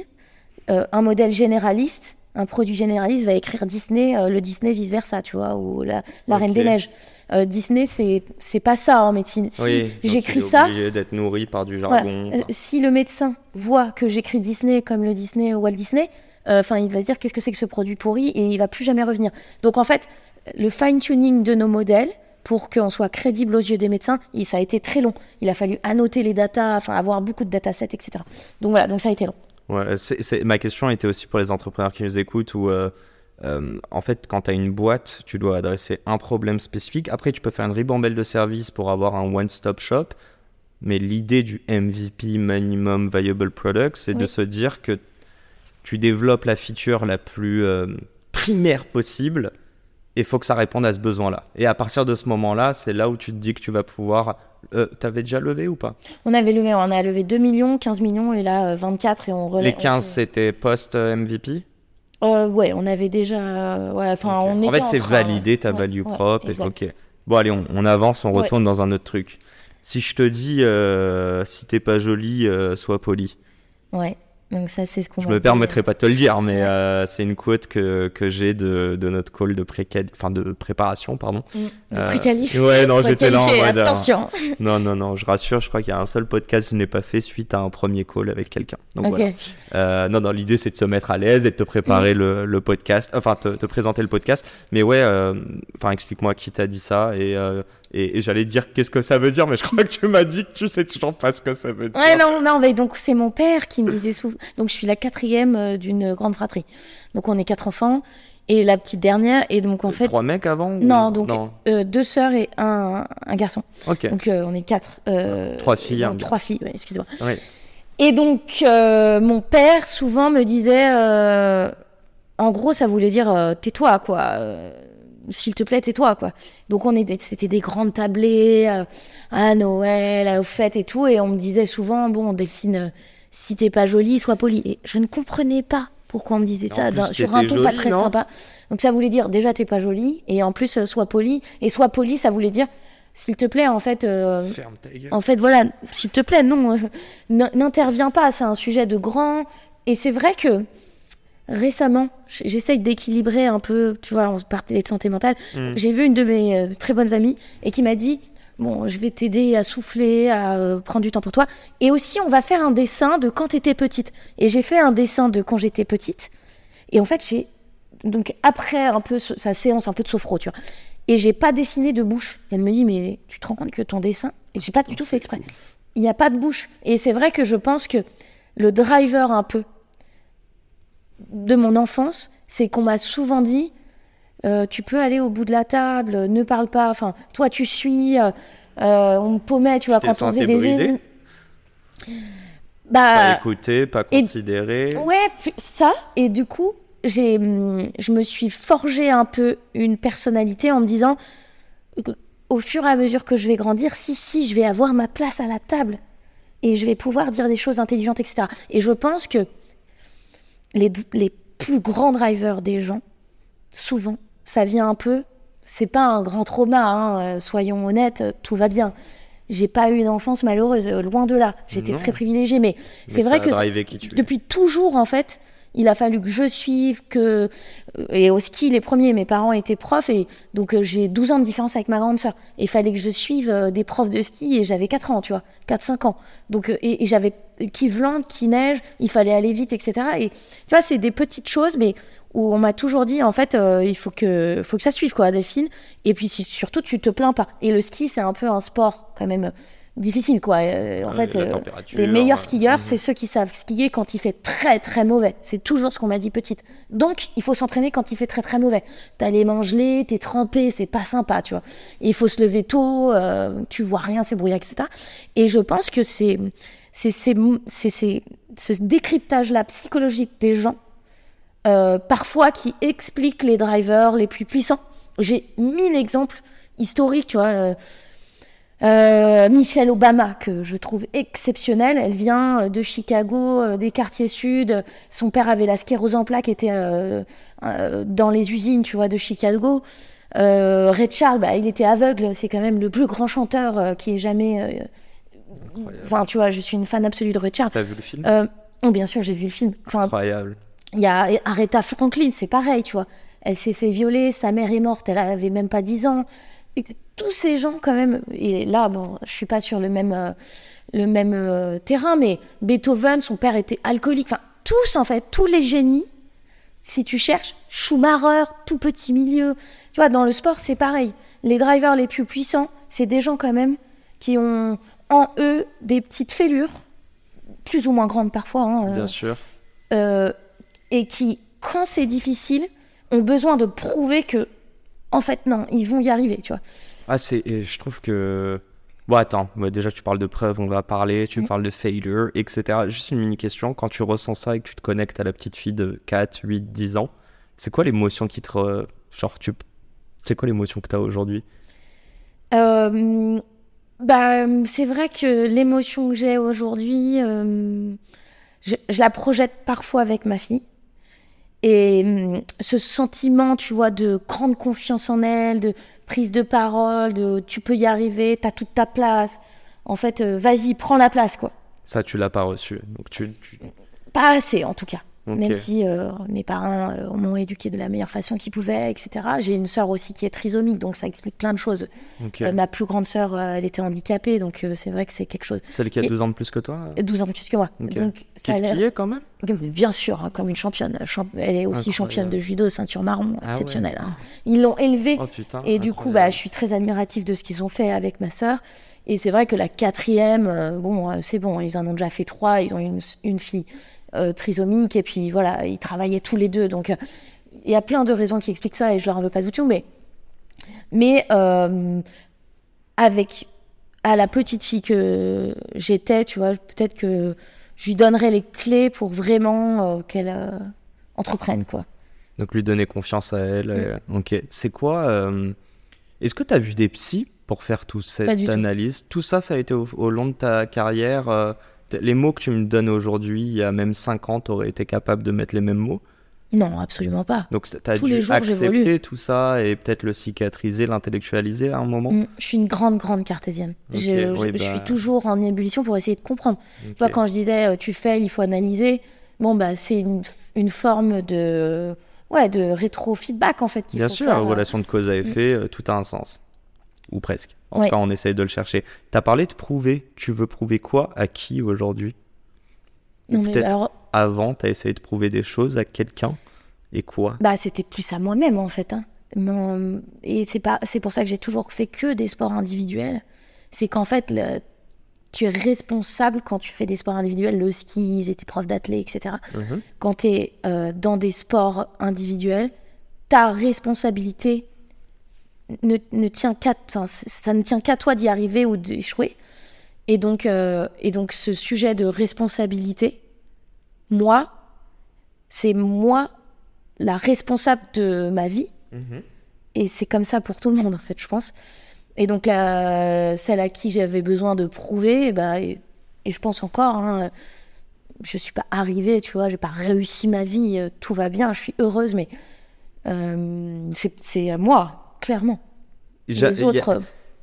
Un modèle généraliste, un produit généraliste va écrire Disney, le Disney vice-versa, tu vois, ou la, la Reine des Neiges. Euh, Disney, c'est pas ça en médecine. Si Oui, j'écris ça, obligé d'être nourri par du voilà. jargon. Euh, si le médecin voit que j'écris Disney comme le Disney Walt Disney, euh, enfin, il va se dire qu'est-ce que c'est que ce produit pourri et il va plus jamais revenir. Donc en fait, le fine-tuning de nos modèles pour qu'on soit crédible aux yeux des médecins, ça a été très long. Il a fallu annoter les datas, enfin avoir beaucoup de datasets, etc. Donc voilà, donc ça a été long. Ouais, ma question était aussi pour les entrepreneurs qui nous écoutent où, euh, euh, en fait, quand tu as une boîte, tu dois adresser un problème spécifique. Après, tu peux faire une ribambelle de services pour avoir un one-stop shop. Mais l'idée du MVP, Minimum Viable Product, c'est de se dire que tu développes la feature la plus euh, primaire possible et il faut que ça réponde à ce besoin-là. Et à partir de ce moment-là, c'est là où tu te dis que tu vas pouvoir... Euh, T'avais déjà levé ou pas? On avait levé, on a levé 2 millions, 15 millions et là euh, 24 et on relève. Les 15, c'était post-MVP Euh, ouais, on avait déjà. ouais, enfin, Ok. on en fait, c'est validé ta Ouais, value propre. et- ok. Bon, allez, on, on avance, on retourne dans un autre truc. Si je te dis, euh, si t'es pas jolie, euh, sois poli. Ouais. Donc ça, c'est ce qu'on Je me permettrai pas de te le dire, mais euh, c'est une quote que, que j'ai de, de notre call de, pré enfin, de préparation. pardon. Mm. De Euh, préqualif. Ouais, non, j'étais là en mode, euh, Attention. Non, non, non, je rassure, je crois qu'il y a un seul podcast que je n'ai pas fait suite à un premier call avec quelqu'un. Donc voilà. Non, non, l'idée c'est de se mettre à l'aise et de te préparer Mm. le, le podcast, enfin te, te présenter le podcast. Mais ouais, enfin explique-moi qui t'a dit ça et, et, et j'allais dire qu'est-ce que ça veut dire, mais je crois que tu m'as dit que tu sais toujours pas ce que ça veut dire. Ouais, non, non, mais donc c'est mon père qui me disait souvent. Donc je suis la quatrième euh, d'une grande fratrie. Donc on est quatre enfants et la petite dernière. Et donc en fait, Trois mecs avant ou- Non, donc- non. euh, deux sœurs et un, un garçon. Ok. Donc euh, on est quatre. euh, Trois filles, non, gars. trois filles, ouais, excuse-moi. Oui. Et donc euh, mon père souvent me disait, euh, en gros, ça voulait dire euh, tais-toi, quoi. euh, s'il te plaît, tais-toi, quoi. Donc on était, c'était des grandes tablées euh, à Noël, aux fêtes et tout, et on me disait souvent, bon, on dessine, euh, si t'es pas jolie, sois poli. Et je ne comprenais pas pourquoi on me disait ça plus, sur un ton pas très sympa. Donc ça voulait dire déjà t'es pas jolie, et en plus euh, sois poli. Et sois poli, ça voulait dire, s'il te plaît, en fait. euh, Ferme ta gueule. en fait, voilà, s'il te plaît, non, euh, n'interviens pas, c'est un sujet de grand. Et c'est vrai que récemment, j'essaye d'équilibrer un peu, tu vois, on parlait de santé mentale. Mm. J'ai vu une de mes euh, très bonnes amies et qui m'a dit Bon, je vais t'aider à souffler, à euh, prendre du temps pour toi. Et aussi, on va faire un dessin de quand t'étais petite. Et j'ai fait un dessin de quand j'étais petite. Et en fait, j'ai. Donc, après un peu sa séance un peu de sophro, tu vois. Et j'ai pas dessiné de bouche. Et elle me dit Mais tu te rends compte que ton dessin. Et j'ai pas du tout fait exprès il n'y a pas de bouche. Et c'est vrai que je pense que le driver un peu de mon enfance, c'est qu'on m'a souvent dit euh, tu peux aller au bout de la table, ne parle pas, enfin, toi tu suis, euh, euh, on me paumait, tu vois, quand on faisait des. événements. Pas Bah, écouté, pas et- considéré. Ouais, puis ça, et du coup, j'ai, hum, je me suis forgé un peu une personnalité en me disant, au fur et à mesure que je vais grandir, si, si, je vais avoir ma place à la table et je vais pouvoir dire des choses intelligentes, etc. Et je pense que les, les plus grands drivers des gens, souvent, ça vient un peu, c'est pas un grand trauma, hein, euh, soyons honnêtes, euh, tout va bien. J'ai pas eu une enfance malheureuse, euh, loin de là. J'étais très privilégiée, mais, Mais c'est vrai que drivé qui depuis toujours, en fait, il a fallu que je suive, que. euh, Et au ski, les premiers, mes parents étaient profs, et donc euh, j'ai 12 ans de différence avec ma grande sœur. Il fallait que je suive euh, des profs de ski, et j'avais 4 ans, tu vois, 4-5 ans. Donc, et, j'avais qui vlante, qui neige, il fallait aller vite, etc. Et tu vois, c'est des petites choses, mais où on m'a toujours dit, en fait, il faut que, faut que ça suive, quoi, Delphine. Et puis surtout, tu te plains pas. Et le ski, c'est un peu un sport, quand même, difficile, quoi. Euh, en Ouais, fait, euh, les meilleurs euh, skieurs, mhm. c'est ceux qui savent skier quand il fait très très mauvais. C'est toujours ce qu'on m'a dit petite. Donc, il faut s'entraîner quand il fait très très mauvais. T'as les mains gelées, t'es trempé, c'est pas sympa, tu vois. Et il faut se lever tôt, euh, tu vois rien, c'est brouillard, etc. Et je pense que c'est c'est ce décryptage-là psychologique des gens, parfois qui explique les drivers les plus puissants. J'ai mille exemples historiques, tu vois. Euh, Michelle Obama, que je trouve exceptionnelle, elle vient euh, de Chicago, euh, des quartiers sud. Son père avait la sclérose en plaques, était euh, dans les usines, tu vois, de Chicago. Ray Charles, bah, il était aveugle, c'est quand même le plus grand chanteur qui ait jamais. Enfin, tu vois, je suis une fan absolue de Ray Charles. T'as vu le film? Oh, bien sûr, j'ai vu le film. Enfin, Incroyable. il y a Aretha Franklin, c'est pareil, tu vois. Elle s'est fait violer, sa mère est morte, elle avait même pas 10 ans. Et tous ces gens, quand même, et là, bon, je suis pas sur le même, euh, le même euh, terrain, mais Beethoven, son père était alcoolique. Enfin, tous, en fait, tous les génies, si tu cherches, Schumacher, tout petit milieu. Tu vois, dans le sport, c'est pareil. Les drivers les plus puissants, c'est des gens, quand même, qui ont en eux des petites fêlures, plus ou moins grandes parfois. hein, euh, Bien sûr. euh, et qui, quand c'est difficile, ont besoin de prouver que, en fait, non, ils vont y arriver, tu vois. Ah, c'est. Je trouve que. Bon, attends. déjà, tu parles de preuves, on va parler. Tu Mm. parles de failure, etc. Juste une mini question. Quand tu ressens ça et que tu te connectes à la petite fille de 4, 8, 10 ans, c'est quoi l'émotion qui te. re- Genre, tu. C'est quoi l'émotion que tu as aujourd'hui? Euh, bah, c'est vrai que l'émotion que j'ai aujourd'hui, euh, je, je la projette parfois avec ma fille. Et hum, ce sentiment, tu vois, de grande confiance en elle, de prise de parole, de tu peux y arriver, t'as toute ta place. En fait, euh, vas-y, prends la place, quoi. Ça, tu l'as pas reçu. Donc, tu. tu- Pas assez, en tout cas. Même si euh, mes parents euh, m'ont éduqué de la meilleure façon qu'ils pouvaient, etc. J'ai une sœur aussi qui est trisomique, donc ça explique plein de choses. Euh, ma plus grande sœur, elle était handicapée, donc c'est vrai que c'est quelque chose. Celle qui a qui- 12 ans de plus que toi 12 ans de plus que moi. Ok. Donc ça qui est quand même? Bien sûr, hein, comme une championne. Champ- Elle est aussi Incroyable. championne de judo, ceinture marron, Ah ouais. exceptionnelle. hein. Ils l'ont élevée Oh putain. et du coup, bah, je suis très admirative de ce qu'ils ont fait avec ma sœur. Et c'est vrai que la quatrième, bon, c'est bon, ils en ont déjà fait trois. Ils ont une, une fille euh, trisomique et puis voilà, ils travaillaient tous les deux. Donc, euh, il y a plein de raisons qui expliquent ça et je leur en veux pas du tout. Mais, mais euh, avec à la petite fille que j'étais, tu vois, peut-être que je lui donnerais les clés pour vraiment qu'elle entreprenne, quoi. Donc lui donner confiance à elle. Ok. C'est quoi euh, Est-ce que tu as vu des psys pour faire toute cette tout. analyse? Tout ça, ça a été au, au long de ta carrière. euh, les mots que tu me donnes aujourd'hui, il y a même 5 ans, tu aurais été capable de mettre les mêmes mots? Non, absolument pas. Donc tu as Tous dû les jours, j'évolue. accepter tout ça et peut-être le cicatriser, l'intellectualiser à un moment? Mm, Je suis une grande, grande cartésienne. Je, je- oui, je bah. suis toujours en ébullition pour essayer de comprendre. Ok. Tu vois, quand je disais euh, tu fais, il faut analyser, bon, bah, c'est une, une forme de, ouais, de rétro-feedback, en fait, Bien faut sûr, faire. euh. relation de cause à effet, euh, tout a un sens. Ou presque. En Ouais. tout cas, on essaye de le chercher. Tu as parlé de prouver. Tu veux prouver quoi? À qui aujourd'hui? Peut-être alors, avant, tu as essayé de prouver des choses à quelqu'un? Et quoi? Bah, c'était plus à moi-même, en fait. hein. Mon- Et c'est pas, c'est pour ça que j'ai toujours fait que des sports individuels. C'est qu'en fait, le- tu es responsable quand tu fais des sports individuels, le ski, j'étais prof d'athlète, etc. Quand tu es dans des sports individuels, ta responsabilité ne, ne tient qu'à, ça ne tient qu'à toi d'y arriver ou d'échouer. Et donc, euh, et donc, ce sujet de responsabilité, moi, c'est moi la responsable de ma vie. Mhm. Et c'est comme ça pour tout le monde, en fait, je pense. Et donc, la, celle à qui j'avais besoin de prouver, bah, et, et je pense encore, hein, je suis pas arrivée, tu vois, j'ai pas réussi ma vie, euh, tout va bien, je suis heureuse, mais euh, c'est c'est à moi, clairement. J'a- Les a- autres, euh,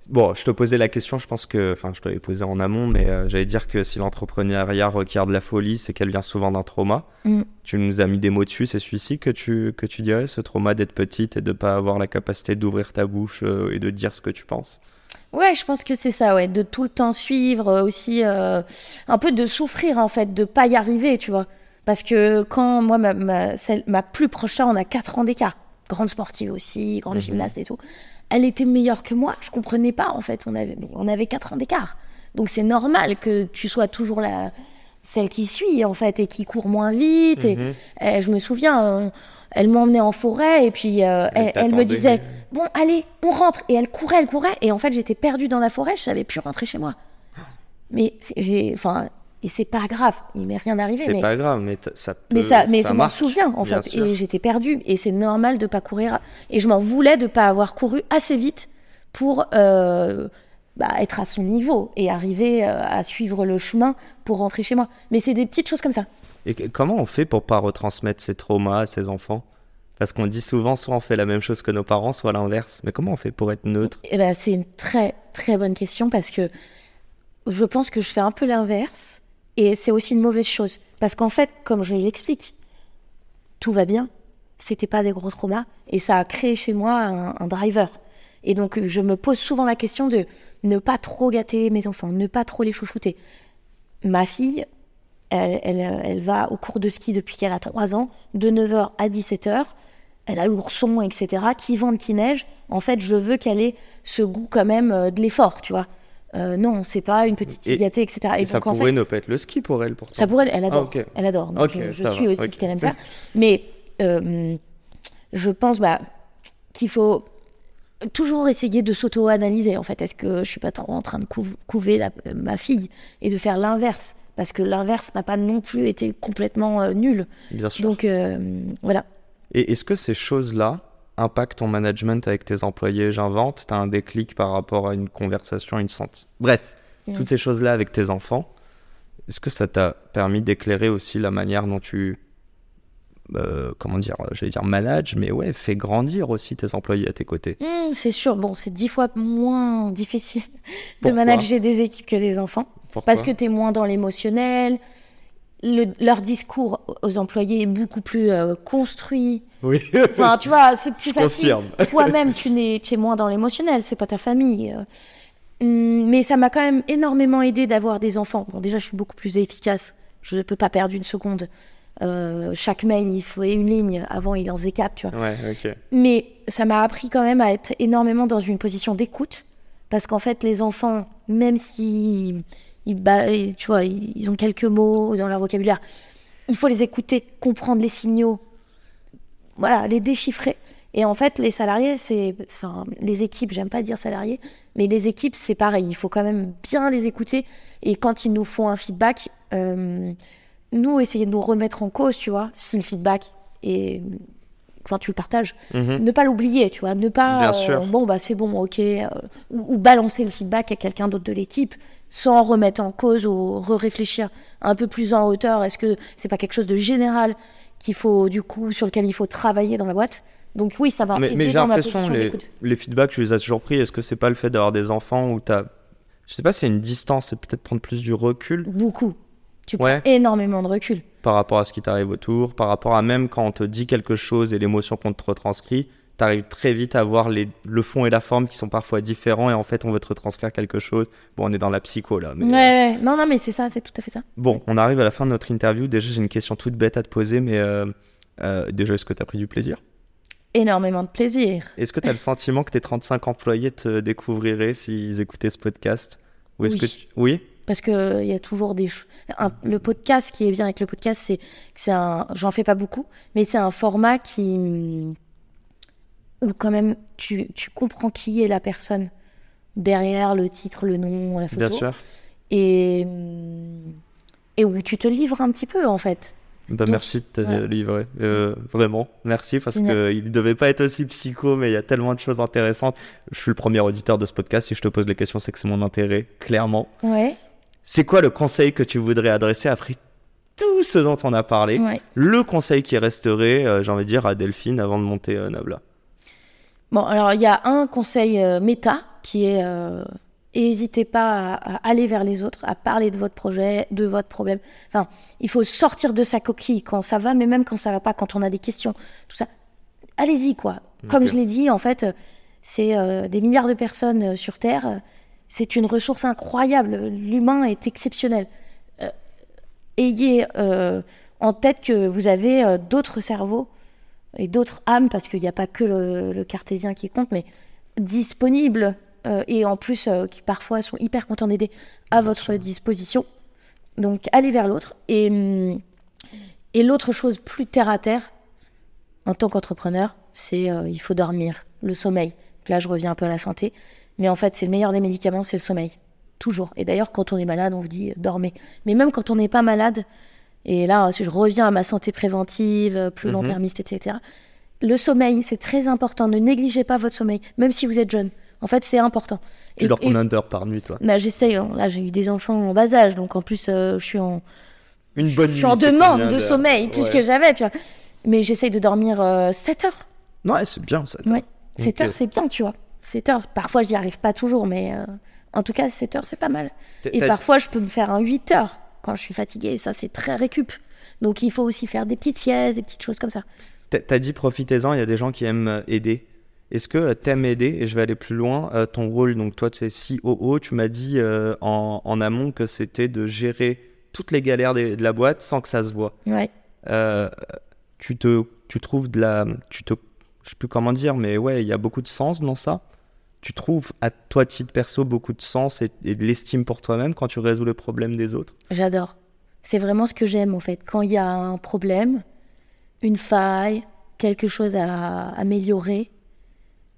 Bon, je te posais la question, je pense que, enfin, je te l'avais posée en amont, mais euh, j'allais dire que si l'entrepreneuriat requiert de la folie, c'est qu'elle vient souvent d'un trauma. Mm. Tu nous as mis des mots dessus, c'est celui-ci que tu, que tu dirais, ce trauma d'être petite et de pas avoir la capacité d'ouvrir ta bouche euh, et de dire ce que tu penses? Ouais, je pense que c'est ça, ouais, de tout le temps suivre, euh, aussi euh, un peu de souffrir en fait, de pas y arriver, tu vois. Parce que quand moi, ma, ma, celle- ma plus proche on a 4 ans d'écart, grande sportive aussi, grande Mhm. gymnaste et tout, elle était meilleure que moi, je comprenais pas en fait, on avait, on avait 4 ans d'écart. Donc c'est normal que tu sois toujours la, celle qui suit en fait et qui court moins vite. Et, Mhm. et je me souviens, elle m'emmenait en forêt et puis euh, Elle elle, me disait bon allez on rentre et elle courait elle courait et en fait j'étais perdue dans la forêt je savais plus rentrer chez moi mais j'ai enfin et c'est pas grave il m'est rien arrivé C'est mais pas grave, mais ça peut, mais ça mais ça je m'en souviens en fait sûr. et j'étais perdue et c'est normal de pas courir et je m'en voulais de pas avoir couru assez vite pour euh, bah, être à son niveau et arriver euh, à suivre le chemin pour rentrer chez moi. Mais c'est des petites choses comme ça. Et comment on fait pour pas retransmettre ces traumas à ses enfants? Parce qu'on dit souvent, soit on fait la même chose que nos parents, soit l'inverse. Mais comment on fait pour être neutre? Eh ben, c'est une très très bonne question parce que je pense que je fais un peu l'inverse et c'est aussi une mauvaise chose. Parce qu'en fait, comme je l'explique, tout va bien, c'était pas des gros traumas et ça a créé chez moi un, driver. Et donc je me pose souvent la question de ne pas trop gâter mes enfants, ne pas trop les chouchouter. Ma fille, elle, elle, elle va au cours de ski depuis qu'elle a 3 ans, de 9h à 17h. Elle a l'ourson, etc., qui vente, qui neige. En fait, je veux qu'elle ait ce goût quand même euh, de l'effort, tu vois. Euh, non, c'est pas une petite Et- fille gâtée, etc. Et, ça donc, en pourrait fait, ne pas être le ski pour elle, pourtant. ça pourrait, elle adore. Ah, ok. Elle adore. Donc, je, suis va, aussi ce qu'elle aime faire. Mais euh, je pense bah, qu'il faut toujours essayer de s'auto-analyser. En fait, est-ce que je suis pas trop en train de couv- couver la- ma fille et de faire l'inverse? Parce que l'inverse n'a pas non plus été complètement euh, nul. Bien sûr. Donc euh, voilà. Et est-ce que ces choses-là impactent ton management avec tes employés J'invente, tu as un déclic par rapport à une conversation, une sente. Bref, Mm. toutes ces choses-là avec tes enfants, est-ce que ça t'a permis d'éclairer aussi la manière dont tu, euh, comment dire, j'allais dire manage, mais ouais, fais grandir aussi tes employés à tes côtés Hmm, c'est sûr. Bon, c'est dix fois moins difficile de Pourquoi? manager des équipes que des enfants. Pourquoi? Parce que tu es moins dans l'émotionnel. Le- leur discours aux employés est beaucoup plus euh, construit. Oui, Enfin, tu vois, c'est plus facile. Toi-même, tu, n'es, tu es moins dans l'émotionnel, c'est pas ta famille. euh. Hum, Mais ça m'a quand même énormément aidé d'avoir des enfants. Bon, déjà, je suis beaucoup plus efficace. Je ne peux pas perdre une seconde. Euh, chaque mail, il faut une ligne. Avant, il en faisait quatre, tu vois. ouais, ok. Mais ça m'a appris quand même à être énormément dans une position d'écoute. Parce qu'en fait, les enfants, même si ils, ba- tu vois, ils ont quelques mots dans leur vocabulaire, il faut les écouter, comprendre les signaux, voilà, les déchiffrer. Et en fait, les salariés, c'est. Enfin, les équipes, j'aime pas dire salariés, mais les équipes, c'est pareil. Il faut quand même bien les écouter. Et quand ils nous font un feedback, euh, nous, essayer de nous remettre en cause, tu vois, si le feedback est. Enfin, tu le partages Mhm. ne pas l'oublier, tu vois, ne pas Bien euh, sûr. bon bah c'est bon, ok, euh, ou, ou balancer le feedback à quelqu'un d'autre de l'équipe sans remettre en cause ou réfléchir un peu plus en hauteur. Est-ce que c'est pas quelque chose de général qu'il faut du coup sur lequel il faut travailler dans la boîte? Donc oui, ça va Mais, mais j'ai l'impression, les, les feedbacks, tu les as toujours pris. Est-ce que c'est pas le fait d'avoir des enfants où t'as. Je sais pas, c'est une distance, c'est peut-être prendre plus du recul? Beaucoup. Tu Ouais. prends énormément de recul. par rapport à ce qui t'arrive autour, par rapport à même quand on te dit quelque chose et l'émotion qu'on te retranscrit, t'arrives très vite à voir les, le fond et la forme qui sont parfois différents et en fait on veut te retranscrire quelque chose. Bon, on est dans la psycho là. Mais Ouais, ouais. non, non, mais c'est ça, c'est tout à fait ça. Bon, on arrive à la fin de notre interview. Déjà, j'ai une question toute bête à te poser, mais euh, euh, déjà, est-ce que tu as pris du plaisir? Énormément de plaisir. Est-ce que tu as le sentiment que tes 35 employés te découvriraient s'ils écoutaient ce podcast? Ou est-ce Oui. que tu- Oui? Parce que il y a toujours des un- le podcast qui est bien avec le podcast c'est que c'est un j'en fais pas beaucoup mais c'est un format qui hum, où quand même tu, tu comprends qui est la personne derrière le titre le nom la photo Bien sûr. et et où tu te livres un petit peu en fait Bah, Donc, merci de te ouais. livrer. Euh, vraiment, merci parce Génial. que il devait pas être aussi psycho, mais il y a tellement de choses intéressantes. Je suis le premier auditeur de ce podcast. Si je te pose les questions, c'est que c'est mon intérêt, clairement. ouais C'est quoi le conseil que tu voudrais adresser après tout ce dont on a parlé? Ouais Le conseil qui resterait, euh, j'ai envie de dire, à Delphine avant de monter euh, Nabla. Bon, alors il y a un conseil euh, méta qui est euh, n'hésitez pas à, à aller vers les autres, à parler de votre projet, de votre problème. Enfin, il faut sortir de sa coquille quand ça va, mais même quand ça va pas, quand on a des questions, tout ça. Allez-y, quoi. Comme je l'ai dit, en fait, euh, c'est euh, des milliards de personnes euh, sur Terre. euh, C'est une ressource incroyable. L'humain est exceptionnel. Euh, ayez euh, en tête que vous avez euh, d'autres cerveaux et d'autres âmes, parce qu'il n'y a pas que le, le cartésien qui compte, mais disponibles euh, et en plus euh, qui parfois sont hyper contents d'aider à votre disposition. Donc allez vers l'autre. Et, et l'autre chose plus terre à terre, en tant qu'entrepreneur, c'est euh, il faut dormir, le sommeil. Donc là, je reviens un peu à la santé, mais en fait, c'est le meilleur des médicaments, c'est le sommeil. Toujours. Et d'ailleurs, quand on est malade, on vous dit dormez. Mais même quand on n'est pas malade, et là, si je reviens à ma santé préventive, euh, plus Mhm. long-termiste, etc., le sommeil, c'est très important. Ne négligez pas votre sommeil, même si vous êtes jeune. En fait, c'est important. Tu Et- dors combien d'heures par nuit, toi? Bah, j'essaye. hein. Là, j'ai eu des enfants en bas âge, donc en plus, euh, je suis en, Une bonne je suis nuit, demande de sommeil, plus Ouais. que jamais, tu vois. Mais j'essaye de dormir 7 heures. Ouais, c'est bien ça. Ouais. 7 Ok. heures, c'est bien, tu vois. 7 heures. Parfois, j'y arrive pas toujours, mais euh, en tout cas, 7 heures, c'est pas mal. Et parfois, je peux me faire un 8 heures quand je suis fatiguée. Ça, c'est très récup. Donc, il faut aussi faire des petites siestes, des petites choses comme ça. T'as dit profitez-en, il y a des gens qui aiment euh, aider. Est-ce que euh, t'aimes aider Et je vais aller plus loin. euh, ton rôle, donc toi, tu es COO, tu m'as dit euh, en, en amont que c'était de gérer toutes les galères de la boîte sans que ça se voit. Ouais. Euh, tu te, tu trouves de la, tu te, je sais plus comment dire, mais ouais, il y a beaucoup de sens dans ça? Tu trouves à toi titre perso beaucoup de sens et, de l'estime pour toi-même quand tu résous le problème des autres? J'adore. C'est vraiment ce que j'aime en fait. Quand il y a un problème, une faille, quelque chose à améliorer,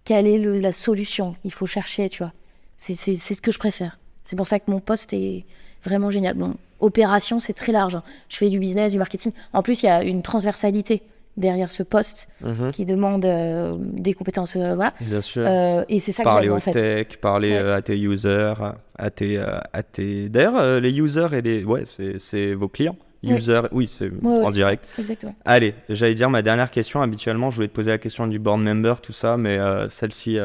quelle est la solution? Il faut chercher, tu vois. C'est ce que je préfère. C'est pour ça que mon poste est vraiment génial. Bon, opération, c'est très large. hein. Je fais du business, du marketing. En plus, il y a une transversalité derrière ce poste qui demande euh, des compétences. euh, voilà. Bien sûr. Euh, et c'est ça que j'aime en fait. tech, parler Ouais. à tes users, à tes, à tes. D'ailleurs, les users et les, ouais, c'est vos clients. Oui. Users, oui, c'est Ouais, en direct. Exactement. Allez, j'allais dire ma dernière question. Habituellement, je voulais te poser la question du board member, tout ça, mais celle-ci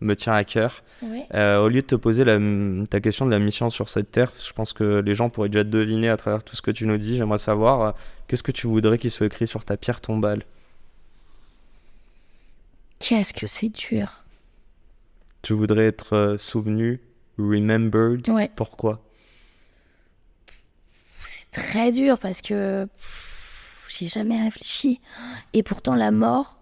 me tient à cœur. Ouais. Euh, au lieu de te poser la, ta question de la mission sur cette terre, je pense que les gens pourraient déjà deviner à travers tout ce que tu nous dis. J'aimerais savoir euh, qu'est-ce que tu voudrais qu'il soit écrit sur ta pierre tombale? Qu'est-ce que c'est dur. Tu voudrais être euh, souvenu, remembered? Ouais. Pourquoi? C'est très dur parce que j'ai jamais réfléchi. Et pourtant, la mort,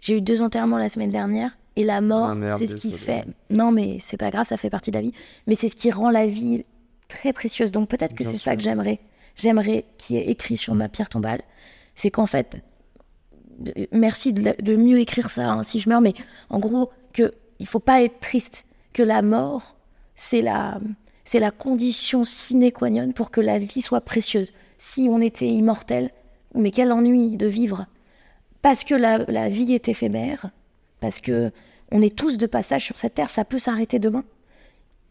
j'ai eu deux enterrements la semaine dernière. Et la mort, Ah, c'est ce qui fait. Non, mais c'est pas grave, ça fait partie de la vie. Mais c'est ce qui rend la vie très précieuse. Donc peut-être que c'est ça que j'aimerais. J'aimerais qui est écrit sur ma pierre tombale. C'est qu'en fait, de- merci de, mieux écrire ça hein, si je meurs, mais en gros, que il faut pas être triste. Que la mort, c'est la, c'est la condition sine qua non pour que la vie soit précieuse. Si on était immortel, mais quel ennui de vivre. Parce que la, la vie est éphémère, parce que on est tous de passage sur cette terre, ça peut s'arrêter demain.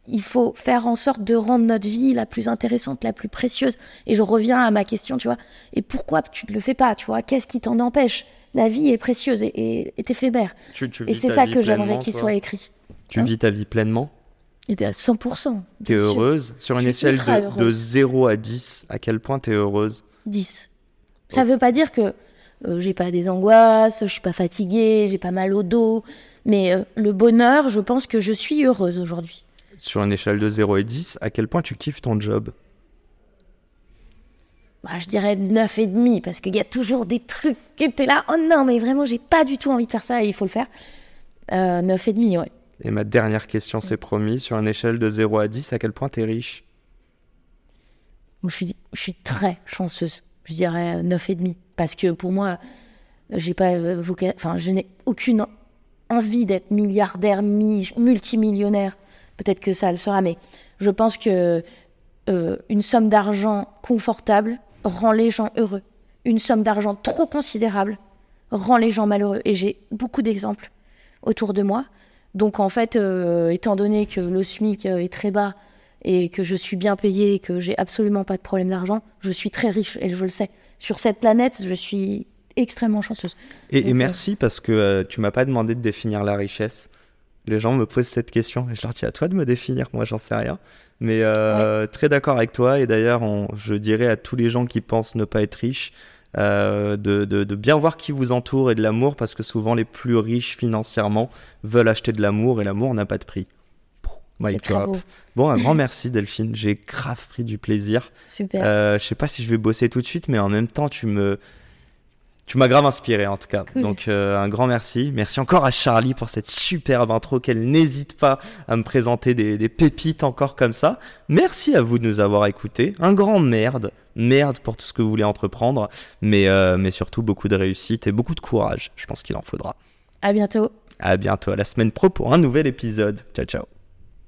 Il faut faire en sorte de rendre notre vie la plus intéressante, la plus précieuse. Et je reviens à ma question, tu vois. Et pourquoi tu ne le fais pas, tu vois? Qu'est-ce qui t'en empêche? La vie est précieuse et, et- est éphémère. tu, tu Et c'est ça que j'aimerais qu'il soit écrit. Tu hein. vis ta vie pleinement? Et t'es à 100%. T'es heureuse? Sur une échelle de, de heureuse. 0 à 10, à quel point t'es heureuse? 10. Ça veut pas dire que euh, j'ai pas des angoisses, je suis pas fatiguée, j'ai pas mal au dos, mais euh, le bonheur, je pense que je suis heureuse aujourd'hui. Sur une échelle de 0 et 10, à quel point tu kiffes ton job? Bah, je dirais 9 et demi parce qu'il y a toujours des trucs qui étaient là. Oh non, mais vraiment, j'ai pas du tout envie de faire ça et il faut le faire. Euh, 9 et demi, ouais. Et ma dernière question, c'est promis, sur une échelle de 0 à 10, à quel point t'es riche? Je suis, je suis très chanceuse. Je dirais 9,5. Parce que pour moi, j'ai pas enfin, je n'ai aucune envie d'être milliardaire, multimillionnaire. Peut-être que ça le sera, mais je pense que une somme d'argent confortable rend les gens heureux. Une somme d'argent trop considérable rend les gens malheureux. Et j'ai beaucoup d'exemples autour de moi. Donc en fait, euh, étant donné que le SMIC euh, est très bas et que je suis bien payée et que j'ai absolument pas de problème d'argent, je suis très riche et je le sais. Sur cette planète, je suis extrêmement chanceuse. Et, euh, merci parce que tu m'as pas demandé de définir la richesse. Les gens me posent cette question et je leur dis à toi de me définir, moi j'en sais rien. Mais très d'accord avec toi et d'ailleurs je dirais à tous les gens qui pensent ne pas être riches, euh, de, de, bien voir qui vous entoure et de l'amour, parce que souvent les plus riches financièrement veulent acheter de l'amour et l'amour n'a pas de prix. Bon, un grand merci Delphine, j'ai grave pris du plaisir. Super. Euh, je sais pas si je vais bosser tout de suite, mais en même temps, tu me, tu m'as grave inspiré en tout cas. Donc euh, un grand merci. Merci encore à Charlie pour cette superbe intro qu'elle n'hésite pas à me présenter des, pépites encore comme ça. Merci à vous de nous avoir écoutés. Un grand merde. Merde pour tout ce que vous voulez entreprendre. Mais, euh, mais surtout beaucoup de réussite et beaucoup de courage. Je pense qu'il en faudra. À bientôt. À bientôt à la semaine pro pour un nouvel épisode. Ciao ciao.